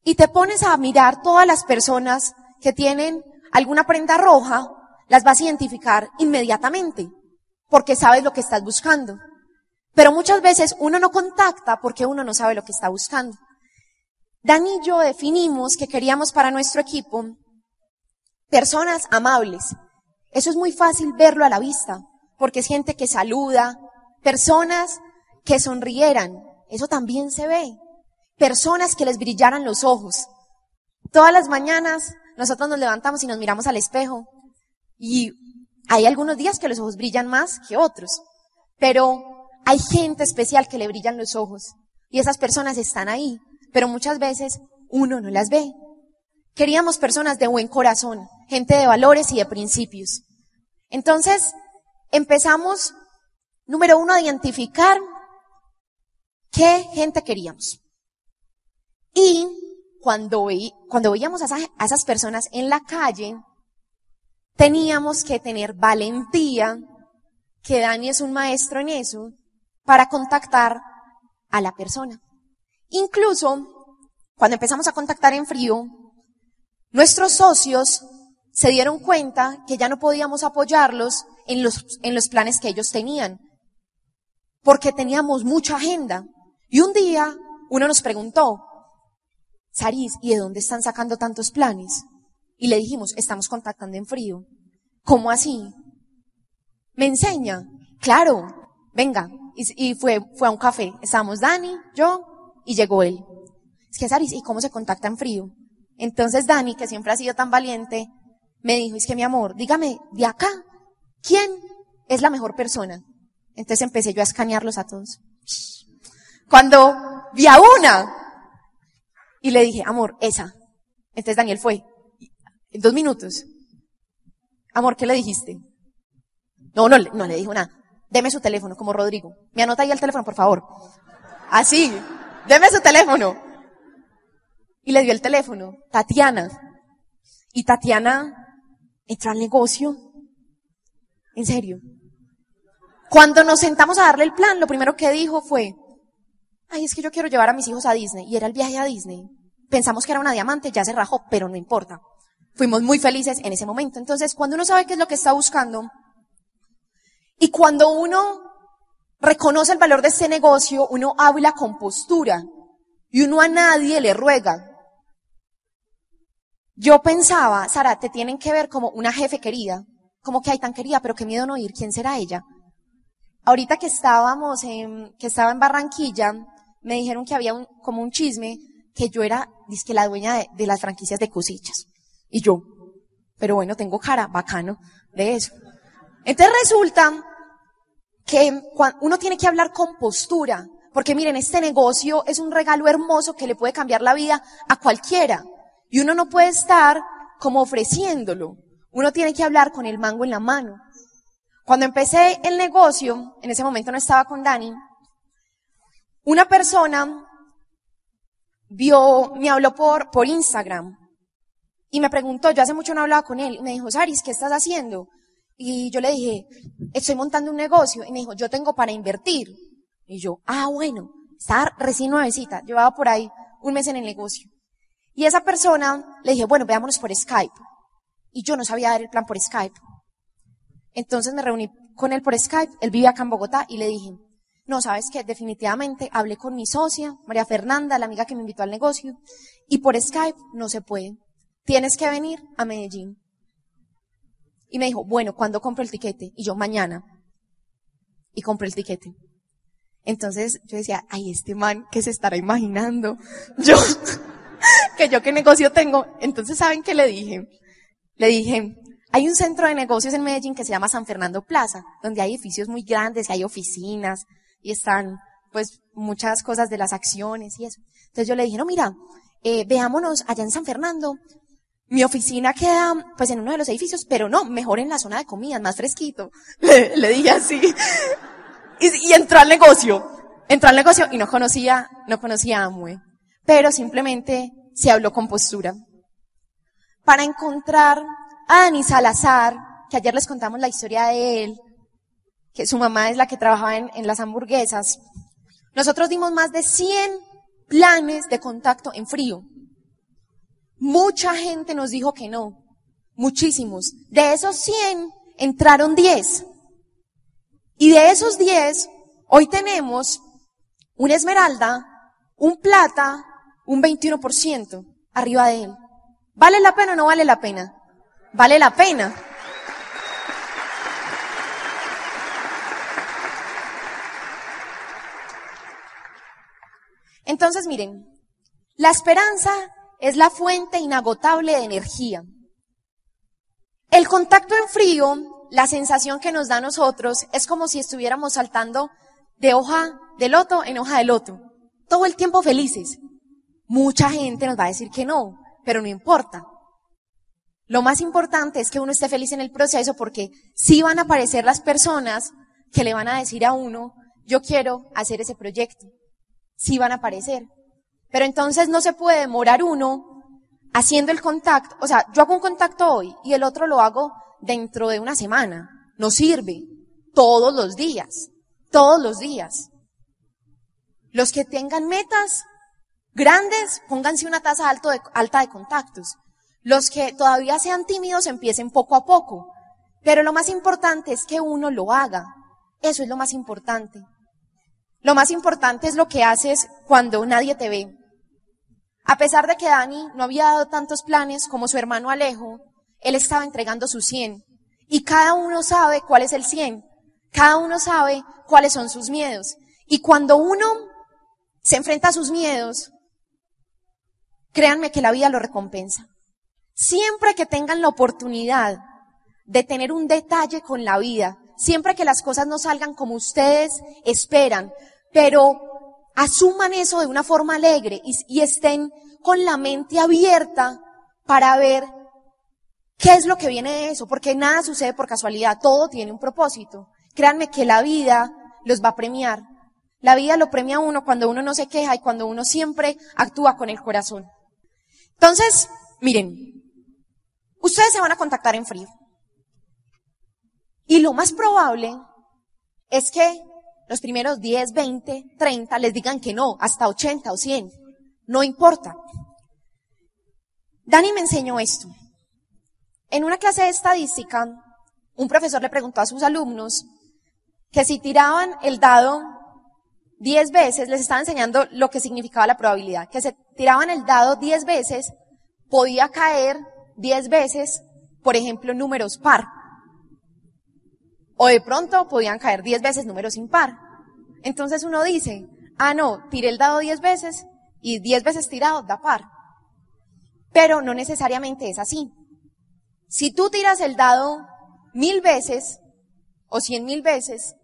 y te pones a mirar todas las personas que tienen alguna prenda roja, las vas a identificar inmediatamente porque sabes lo que estás buscando. Pero muchas veces uno no contacta porque uno no sabe lo que está buscando. Dani y yo definimos que queríamos para nuestro equipo personas amables. Eso es muy fácil verlo a la vista, porque es gente que saluda, personas que sonrieran, eso también se ve, personas que les brillaran los ojos. Todas las mañanas nosotros nos levantamos y nos miramos al espejo y hay algunos días que los ojos brillan más que otros, pero hay gente especial que le brillan los ojos y esas personas están ahí pero muchas veces uno no las ve. Queríamos personas de buen corazón, gente de valores y de principios. Entonces, empezamos, número uno, a identificar qué gente queríamos. Y cuando, cuando veíamos a, a esas personas en la calle, teníamos que tener valentía, que Dani es un maestro en eso, para contactar a la persona. Incluso, cuando empezamos a contactar en frío, nuestros socios se dieron cuenta que ya no podíamos apoyarlos en los, en los planes que ellos tenían, porque teníamos mucha agenda. Y un día uno nos preguntó, Saris, ¿y de dónde están sacando tantos planes? Y le dijimos, estamos contactando en frío. ¿Cómo así? ¿Me enseña? Claro, venga. Y, fue, fue a un café. Estábamos Dani, yo, y llegó él. Es que Saris, ¿y cómo se contacta en frío? Entonces Dani, que siempre ha sido tan valiente, me dijo, es que mi amor, dígame, de acá, ¿quién es la mejor persona? Entonces empecé yo a escanearlos a todos. Cuando vi a una, y le dije, amor, esa. Entonces Daniel fue. En dos minutos. Amor, ¿qué le dijiste? No, no, no le dijo nada. Deme su teléfono, como Rodrigo. Me anota ahí el teléfono, por favor. Así. Deme su teléfono. Y le dio el teléfono. Tatiana. Y Tatiana entró al negocio. En serio. Cuando nos sentamos a darle el plan, lo primero que dijo fue, ay, es que yo quiero llevar a mis hijos a Disney. Y era el viaje a Disney. Pensamos que era una diamante, ya se rajó, pero no importa. Fuimos muy felices en ese momento. Entonces, cuando uno sabe qué es lo que está buscando, y cuando uno reconoce el valor de ese negocio, uno habla con postura, y uno a nadie le ruega. Yo pensaba, Sara, te tienen que ver como una jefe querida, como que hay tan querida, pero qué miedo no ir, ¿quién será ella? Ahorita que estábamos en, que estaba en Barranquilla, me dijeron que había un, como un chisme que yo era, que la dueña de, de las franquicias de cosillas. Y yo, pero bueno, tengo cara, bacano, de eso. Entonces resulta que uno tiene que hablar con postura, porque miren, este negocio es un regalo hermoso que le puede cambiar la vida a cualquiera. Y uno no puede estar como ofreciéndolo. Uno tiene que hablar con el mango en la mano. Cuando empecé el negocio, en ese momento no estaba con Dani, una persona vio, me habló por, por Instagram y me preguntó, yo hace mucho no hablaba con él, y me dijo, Saris, ¿qué estás haciendo? Y yo le dije, estoy montando un negocio. Y me dijo, yo tengo para invertir. Y yo, ah, bueno, está recién nuevecita, llevaba por ahí un mes en el negocio. Y esa persona le dije, bueno, veámonos por Skype. Y yo no sabía dar el plan por Skype. Entonces me reuní con él por Skype, él vive acá en Bogotá, y le dije, no, sabes que definitivamente hablé con mi socia, María Fernanda, la amiga que me invitó al negocio, y por Skype no se puede. Tienes que venir a Medellín. Y me dijo, bueno, ¿cuándo compro el tiquete? Y yo, mañana. Y compré el tiquete. Entonces yo decía, ay, este man, ¿qué se estará imaginando? Yo, que yo qué negocio tengo. Entonces, ¿saben qué le dije? Le dije, hay un centro de negocios en Medellín que se llama San Fernando Plaza, donde hay edificios muy grandes, y hay oficinas, y están, pues, muchas cosas de las acciones y eso. Entonces yo le dije, no, mira, eh, veámonos allá en San Fernando. Mi oficina queda, pues, en uno de los edificios, pero no, mejor en la zona de comidas, más fresquito. Le, le dije así. Y, y, entró al negocio. Entró al negocio y no conocía, no conocía a Amue. Pero simplemente se habló con postura. Para encontrar a Dani Salazar, que ayer les contamos la historia de él, que su mamá es la que trabajaba en, en las hamburguesas, nosotros dimos más de 100 planes de contacto en frío. Mucha gente nos dijo que no. Muchísimos. De esos 100 entraron 10. Y de esos 10, hoy tenemos una esmeralda, un plata, un 21% arriba de él. ¿Vale la pena o no vale la pena? vale la pena. Entonces, miren, la esperanza es la fuente inagotable de energía. El contacto en frío, la sensación que nos da a nosotros, es como si estuviéramos saltando de hoja de loto en hoja de loto. Todo el tiempo felices. Mucha gente nos va a decir que no, pero no importa. Lo más importante es que uno esté feliz en el proceso porque sí van a aparecer las personas que le van a decir a uno, yo quiero hacer ese proyecto. Sí van a aparecer. Pero entonces no se puede demorar uno haciendo el contacto. O sea, yo hago un contacto hoy y el otro lo hago dentro de una semana. No sirve. Todos los días. Todos los días. Los que tengan metas grandes, pónganse una tasa alto de, alta de contactos. Los que todavía sean tímidos empiecen poco a poco. Pero lo más importante es que uno lo haga. Eso es lo más importante. Lo más importante es lo que haces cuando nadie te ve. A pesar de que Dani no había dado tantos planes como su hermano Alejo, él estaba entregando su 100. Y cada uno sabe cuál es el 100, Cada uno sabe cuáles son sus miedos. Y cuando uno se enfrenta a sus miedos, créanme que la vida lo recompensa. Siempre que tengan la oportunidad de tener un detalle con la vida, siempre que las cosas no salgan como ustedes esperan, pero asuman eso de una forma alegre y, estén con la mente abierta para ver qué es lo que viene de eso, porque nada sucede por casualidad, todo tiene un propósito. Créanme que la vida los va a premiar. La vida lo premia a uno cuando uno no se queja y cuando uno siempre actúa con el corazón. Entonces, miren, ustedes se van a contactar en frío. Y lo más probable es que los primeros 10, 20, 30 les digan que no, hasta 80 o 100. No importa. Dani me enseñó esto. En una clase de estadística, un profesor le preguntó a sus alumnos que si tiraban el dado 10 veces, les estaba enseñando lo que significaba la probabilidad, que se tiraban el dado 10 veces, podía caer 10 veces, por ejemplo, números par. O de pronto podían caer 10 veces números impar. Entonces uno dice, ah no, tiré el dado 10 veces y 10 veces tirado da par. Pero no necesariamente es así. Si tú tiras el dado mil veces o cien mil veces,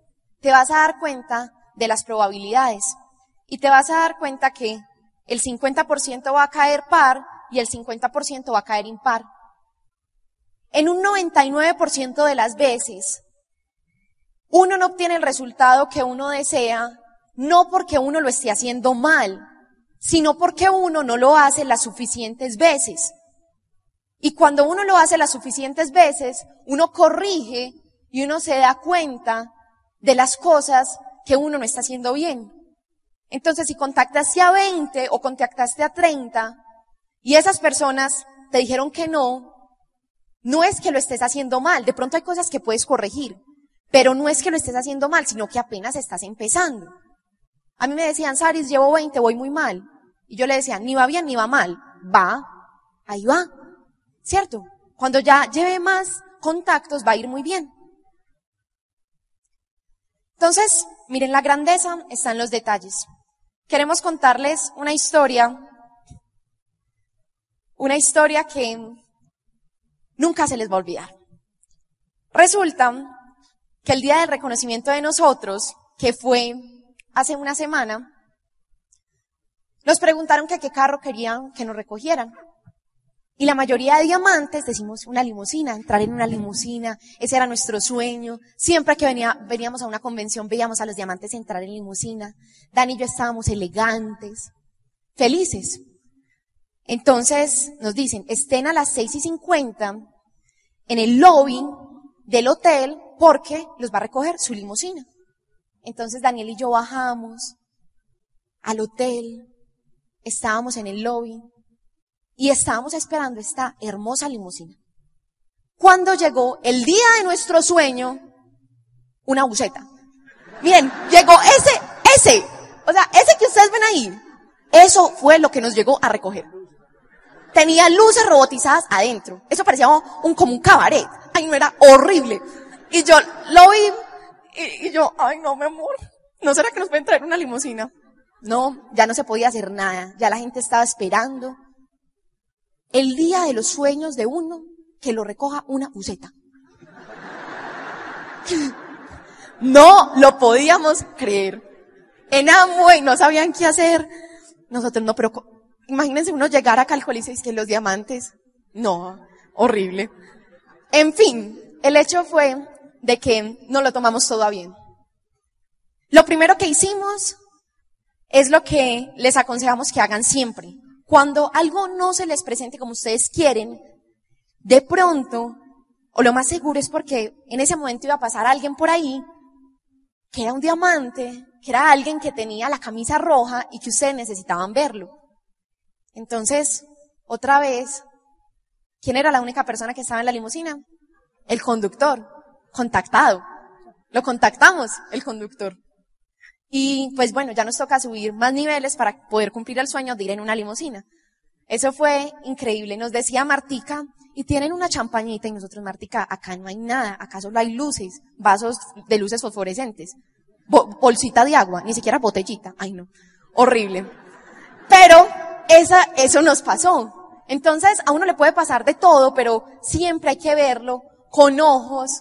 te vas a dar cuenta de las probabilidades. Y te vas a dar cuenta que el 50% va a caer par y el 50% va a caer impar. En un 99% de las veces, uno no obtiene el resultado que uno desea, no porque uno lo esté haciendo mal, sino porque uno no lo hace las suficientes veces. Y cuando uno lo hace las suficientes veces, uno corrige y uno se da cuenta de las cosas que uno no está haciendo bien. Entonces, si contactaste a 20 o contactaste a 30 y esas personas te dijeron que no, no es que lo estés haciendo mal. De pronto hay cosas que puedes corregir, pero no es que lo estés haciendo mal, sino que apenas estás empezando. A mí me decían, Saris, llevo 20, voy muy mal. Y yo le decía, ni va bien ni va mal. Va, ahí va. ¿Cierto? Cuando ya lleve más contactos va a ir muy bien. Entonces, miren, la grandeza está en los detalles. Queremos contarles una historia, una historia que nunca se les va a olvidar. Resulta que el día del reconocimiento de nosotros, que fue hace una semana, nos preguntaron que qué carro querían que nos recogieran. Y la mayoría de diamantes decimos una limusina, entrar en una limusina, ese era nuestro sueño. Siempre que venía, veníamos a una convención veíamos a los diamantes entrar en limusina. Dani y yo estábamos elegantes, felices. Entonces nos dicen, estén a las seis y cincuenta en el lobby del hotel porque los va a recoger su limusina. Entonces Daniel y yo bajamos al hotel, estábamos en el lobby, y estábamos esperando esta hermosa limusina. Cuando llegó el día de nuestro sueño, una buceta. Miren, llegó ese, ese, o sea, ese que ustedes ven ahí, eso fue lo que nos llegó a recoger. Tenía luces robotizadas adentro. Eso parecía un, como un cabaret. Ay, no era horrible. Y yo lo vi y, yo, ay, no, mi amor. ¿No será que nos pueden traer una limusina? No, ya no se podía hacer nada. Ya la gente estaba esperando el día de los sueños de uno que lo recoja una buceta. No lo podíamos creer. En Amway no sabían qué hacer. Nosotros no, pero imagínense uno llegar a Calcolice y que los diamantes. No, horrible. En fin, el hecho fue de que no lo tomamos todo bien. Lo primero que hicimos es lo que les aconsejamos que hagan siempre. Cuando algo no se les presente como ustedes quieren, de pronto, o lo más seguro es porque en ese momento iba a pasar alguien por ahí que era un diamante, que era alguien que tenía la camisa roja y que ustedes necesitaban verlo. Entonces, otra vez, ¿quién era la única persona que estaba en la limusina? El conductor, contactado. Lo contactamos, el conductor. Y pues bueno, ya nos toca subir más niveles para poder cumplir el sueño de ir en una limusina. Eso fue increíble. Nos decía Martica, y tienen una champañita y nosotros, Martica, acá no hay nada, acá solo hay luces, vasos de luces fosforescentes, bolsita de agua, ni siquiera botellita, ay no, horrible. Pero esa, eso nos pasó. Entonces, a uno le puede pasar de todo, pero siempre hay que verlo con ojos,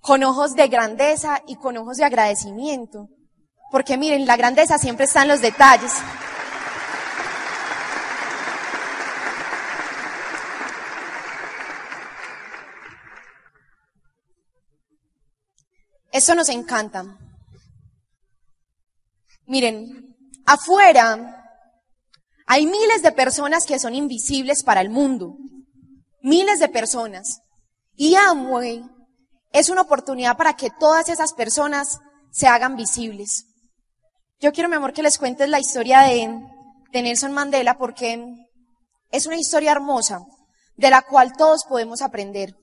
con ojos de grandeza y con ojos de agradecimiento. Porque miren, la grandeza siempre está en los detalles. Eso nos encanta. Miren, afuera hay miles de personas que son invisibles para el mundo. Miles de personas. Y Amway es una oportunidad para que todas esas personas se hagan visibles. Yo quiero, mi amor, que les cuentes la historia de, de Nelson Mandela porque es una historia hermosa de la cual todos podemos aprender.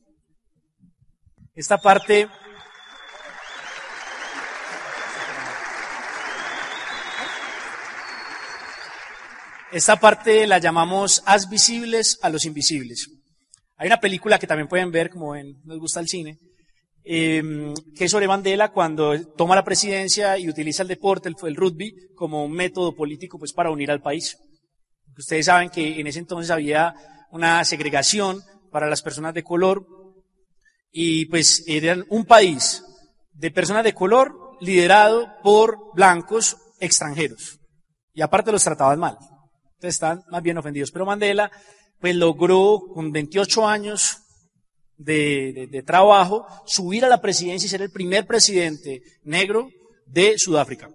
Esta parte Esta parte la llamamos Haz visibles a los invisibles. Hay una película que también pueden ver, como ven, nos gusta el cine, eh, que sobre Mandela cuando toma la presidencia y utiliza el deporte, el, el rugby, como un método político pues para unir al país. Ustedes saben que en ese entonces había una segregación para las personas de color y pues eran un país de personas de color liderado por blancos extranjeros. Y aparte los trataban mal están más bien ofendidos. Pero Mandela, pues logró con 28 años de, trabajo subir a la presidencia y ser el primer presidente negro de Sudáfrica.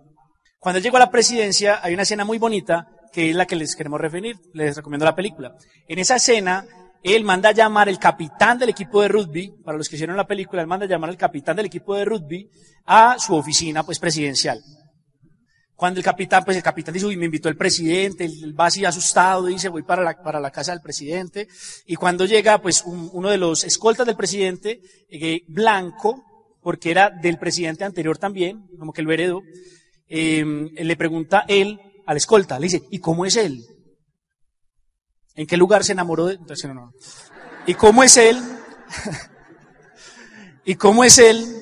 Cuando él llegó a la presidencia, hay una escena muy bonita que es la que les queremos referir. Les recomiendo la película. En esa escena, él manda a llamar el capitán del equipo de rugby, para los que hicieron la película, él manda a llamar al capitán del equipo de rugby a su oficina, pues presidencial. Cuando el capitán, pues el capitán dice, uy, me invitó el presidente, él va así asustado, dice, voy para la, para la casa del presidente. Y cuando llega, pues uno de los escoltas del presidente, eh, blanco, porque era del presidente anterior también, como que lo heredó, eh, le pregunta él al escolta, le dice, ¿y cómo es él? ¿En qué lugar se enamoró de...? Entonces, no, no. ¿Y cómo es él? ¿Y cómo es él?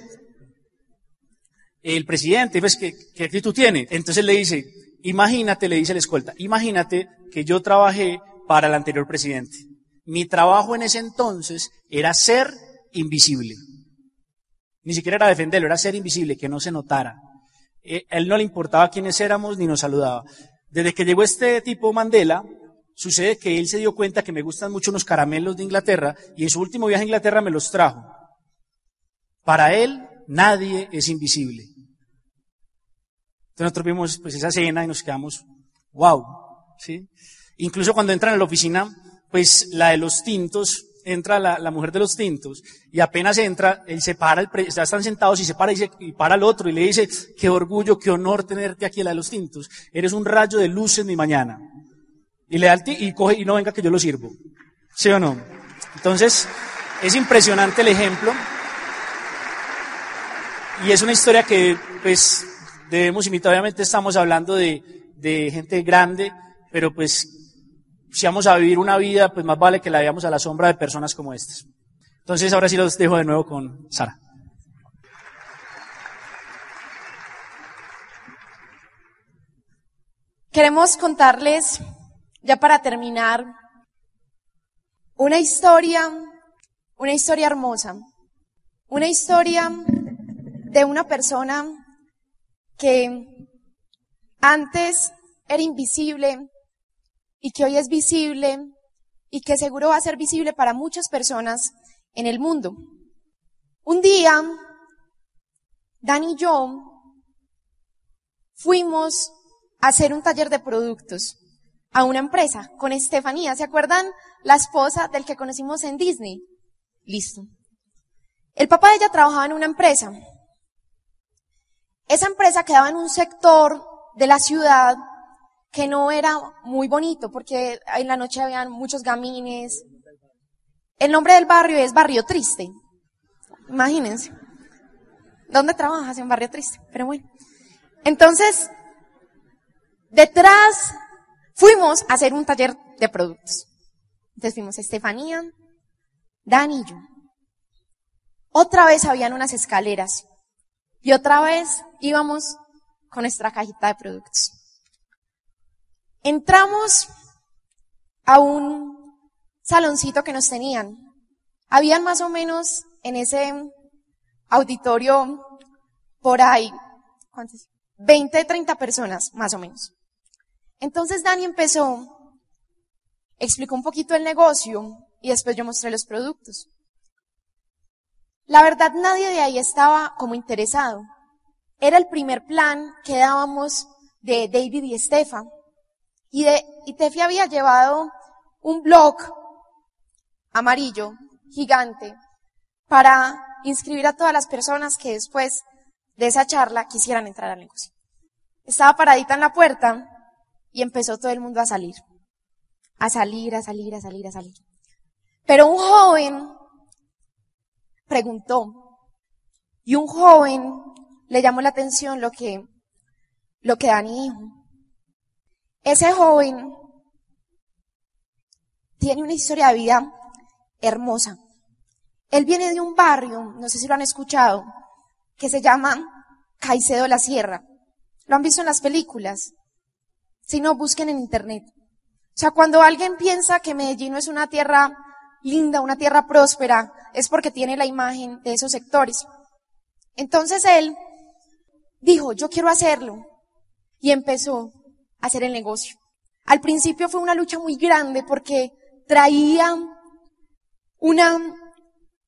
El presidente, pues, ¿qué, ¿qué, actitud tiene? Entonces le dice, imagínate, le dice el escolta, imagínate que yo trabajé para el anterior presidente. Mi trabajo en ese entonces era ser invisible. Ni siquiera era defenderlo, era ser invisible, que no se notara. Eh, él no le importaba quiénes éramos ni nos saludaba. Desde que llegó este tipo Mandela, sucede que él se dio cuenta que me gustan mucho unos caramelos de Inglaterra y en su último viaje a Inglaterra me los trajo. Para él, nadie es invisible. Entonces nosotros vimos pues esa escena y nos quedamos, wow, ¿sí? Incluso cuando entran a la oficina, pues la de los tintos, entra la, la mujer de los tintos y apenas entra, él se para, el ya están sentados y se para y, se, y para al otro y le dice, qué orgullo, qué honor tenerte aquí, la de los tintos. Eres un rayo de luz en mi mañana. Y le da el y coge y no venga que yo lo sirvo. ¿Sí o no? Entonces, es impresionante el ejemplo. Y es una historia que, pues, debemos imitar. Obviamente estamos hablando de, de gente grande, pero pues, si vamos a vivir una vida, pues más vale que la veamos a la sombra de personas como estas. Entonces, ahora sí los dejo de nuevo con Sara. Queremos contarles, ya para terminar, una historia, una historia hermosa, una historia de una persona que antes era invisible y que hoy es visible y que seguro va a ser visible para muchas personas en el mundo. Un día, Dan y yo fuimos a hacer un taller de productos a una empresa con Estefanía. ¿Se acuerdan? La esposa del que conocimos en Disney. Listo. El papá de ella trabajaba en una empresa esa empresa quedaba en un sector de la ciudad que no era muy bonito porque en la noche habían muchos gamines. El nombre del barrio es Barrio Triste. Imagínense. ¿Dónde trabajas en Barrio Triste? Pero bueno. Entonces, detrás fuimos a hacer un taller de productos. Entonces fuimos Estefanía, Dani y yo. Otra vez habían unas escaleras y otra vez íbamos con nuestra cajita de productos. Entramos a un saloncito que nos tenían. Habían más o menos en ese auditorio por ahí, ¿cuántas? 20, 30 personas, más o menos. Entonces Dani empezó, explicó un poquito el negocio y después yo mostré los productos. La verdad nadie de ahí estaba como interesado. Era el primer plan que dábamos de David y Estefa. Y, de, y Tefi había llevado un blog amarillo, gigante, para inscribir a todas las personas que después de esa charla quisieran entrar al negocio. Estaba paradita en la puerta y empezó todo el mundo a salir. A salir, a salir, a salir, a salir. Pero un joven preguntó y un joven le llamó la atención lo que, lo que Dani dijo. Ese joven tiene una historia de vida hermosa. Él viene de un barrio, no sé si lo han escuchado, que se llama Caicedo de la Sierra. Lo han visto en las películas. Si no, busquen en internet. O sea, cuando alguien piensa que Medellín no es una tierra linda, una tierra próspera, es porque tiene la imagen de esos sectores. Entonces él dijo, yo quiero hacerlo. Y empezó a hacer el negocio. Al principio fue una lucha muy grande porque traía una,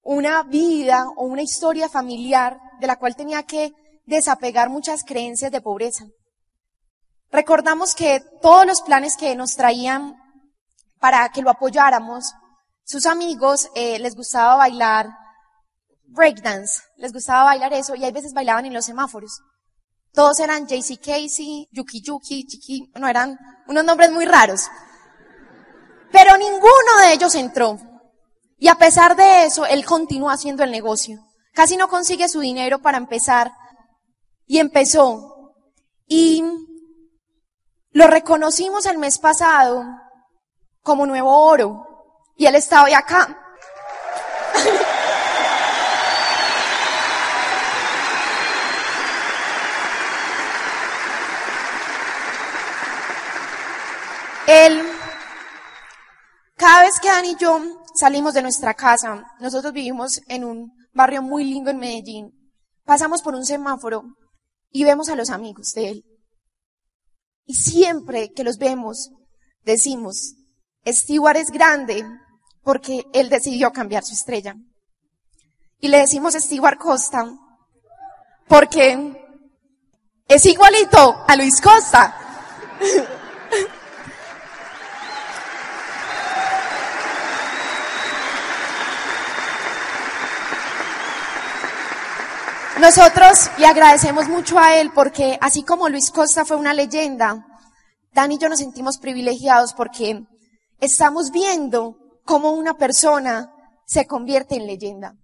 una vida o una historia familiar de la cual tenía que desapegar muchas creencias de pobreza. Recordamos que todos los planes que nos traían para que lo apoyáramos, sus amigos eh, les gustaba bailar breakdance, les gustaba bailar eso y hay veces bailaban en los semáforos. Todos eran JC Casey, Yuki Yuki, Chiki, no eran unos nombres muy raros. Pero ninguno de ellos entró. Y a pesar de eso, él continúa haciendo el negocio. Casi no consigue su dinero para empezar. Y empezó. Y lo reconocimos el mes pasado como nuevo oro. Y él estaba hoy acá. Él, cada vez que Dan y yo salimos de nuestra casa, nosotros vivimos en un barrio muy lindo en Medellín, pasamos por un semáforo y vemos a los amigos de él. Y siempre que los vemos, decimos, Stewart es grande porque él decidió cambiar su estrella. Y le decimos Stewart Costa porque es igualito a Luis Costa. Nosotros le agradecemos mucho a él porque así como Luis Costa fue una leyenda, Dan y yo nos sentimos privilegiados porque estamos viendo cómo una persona se convierte en leyenda.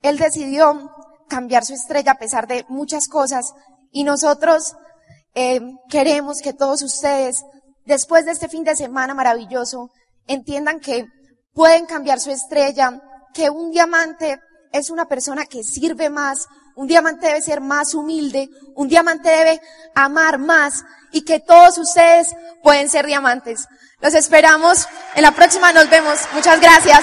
Él decidió cambiar su estrella a pesar de muchas cosas y nosotros eh, queremos que todos ustedes, después de este fin de semana maravilloso, entiendan que pueden cambiar su estrella, que un diamante es una persona que sirve más, un diamante debe ser más humilde, un diamante debe amar más y que todos ustedes pueden ser diamantes. Los esperamos. En la próxima nos vemos. Muchas gracias.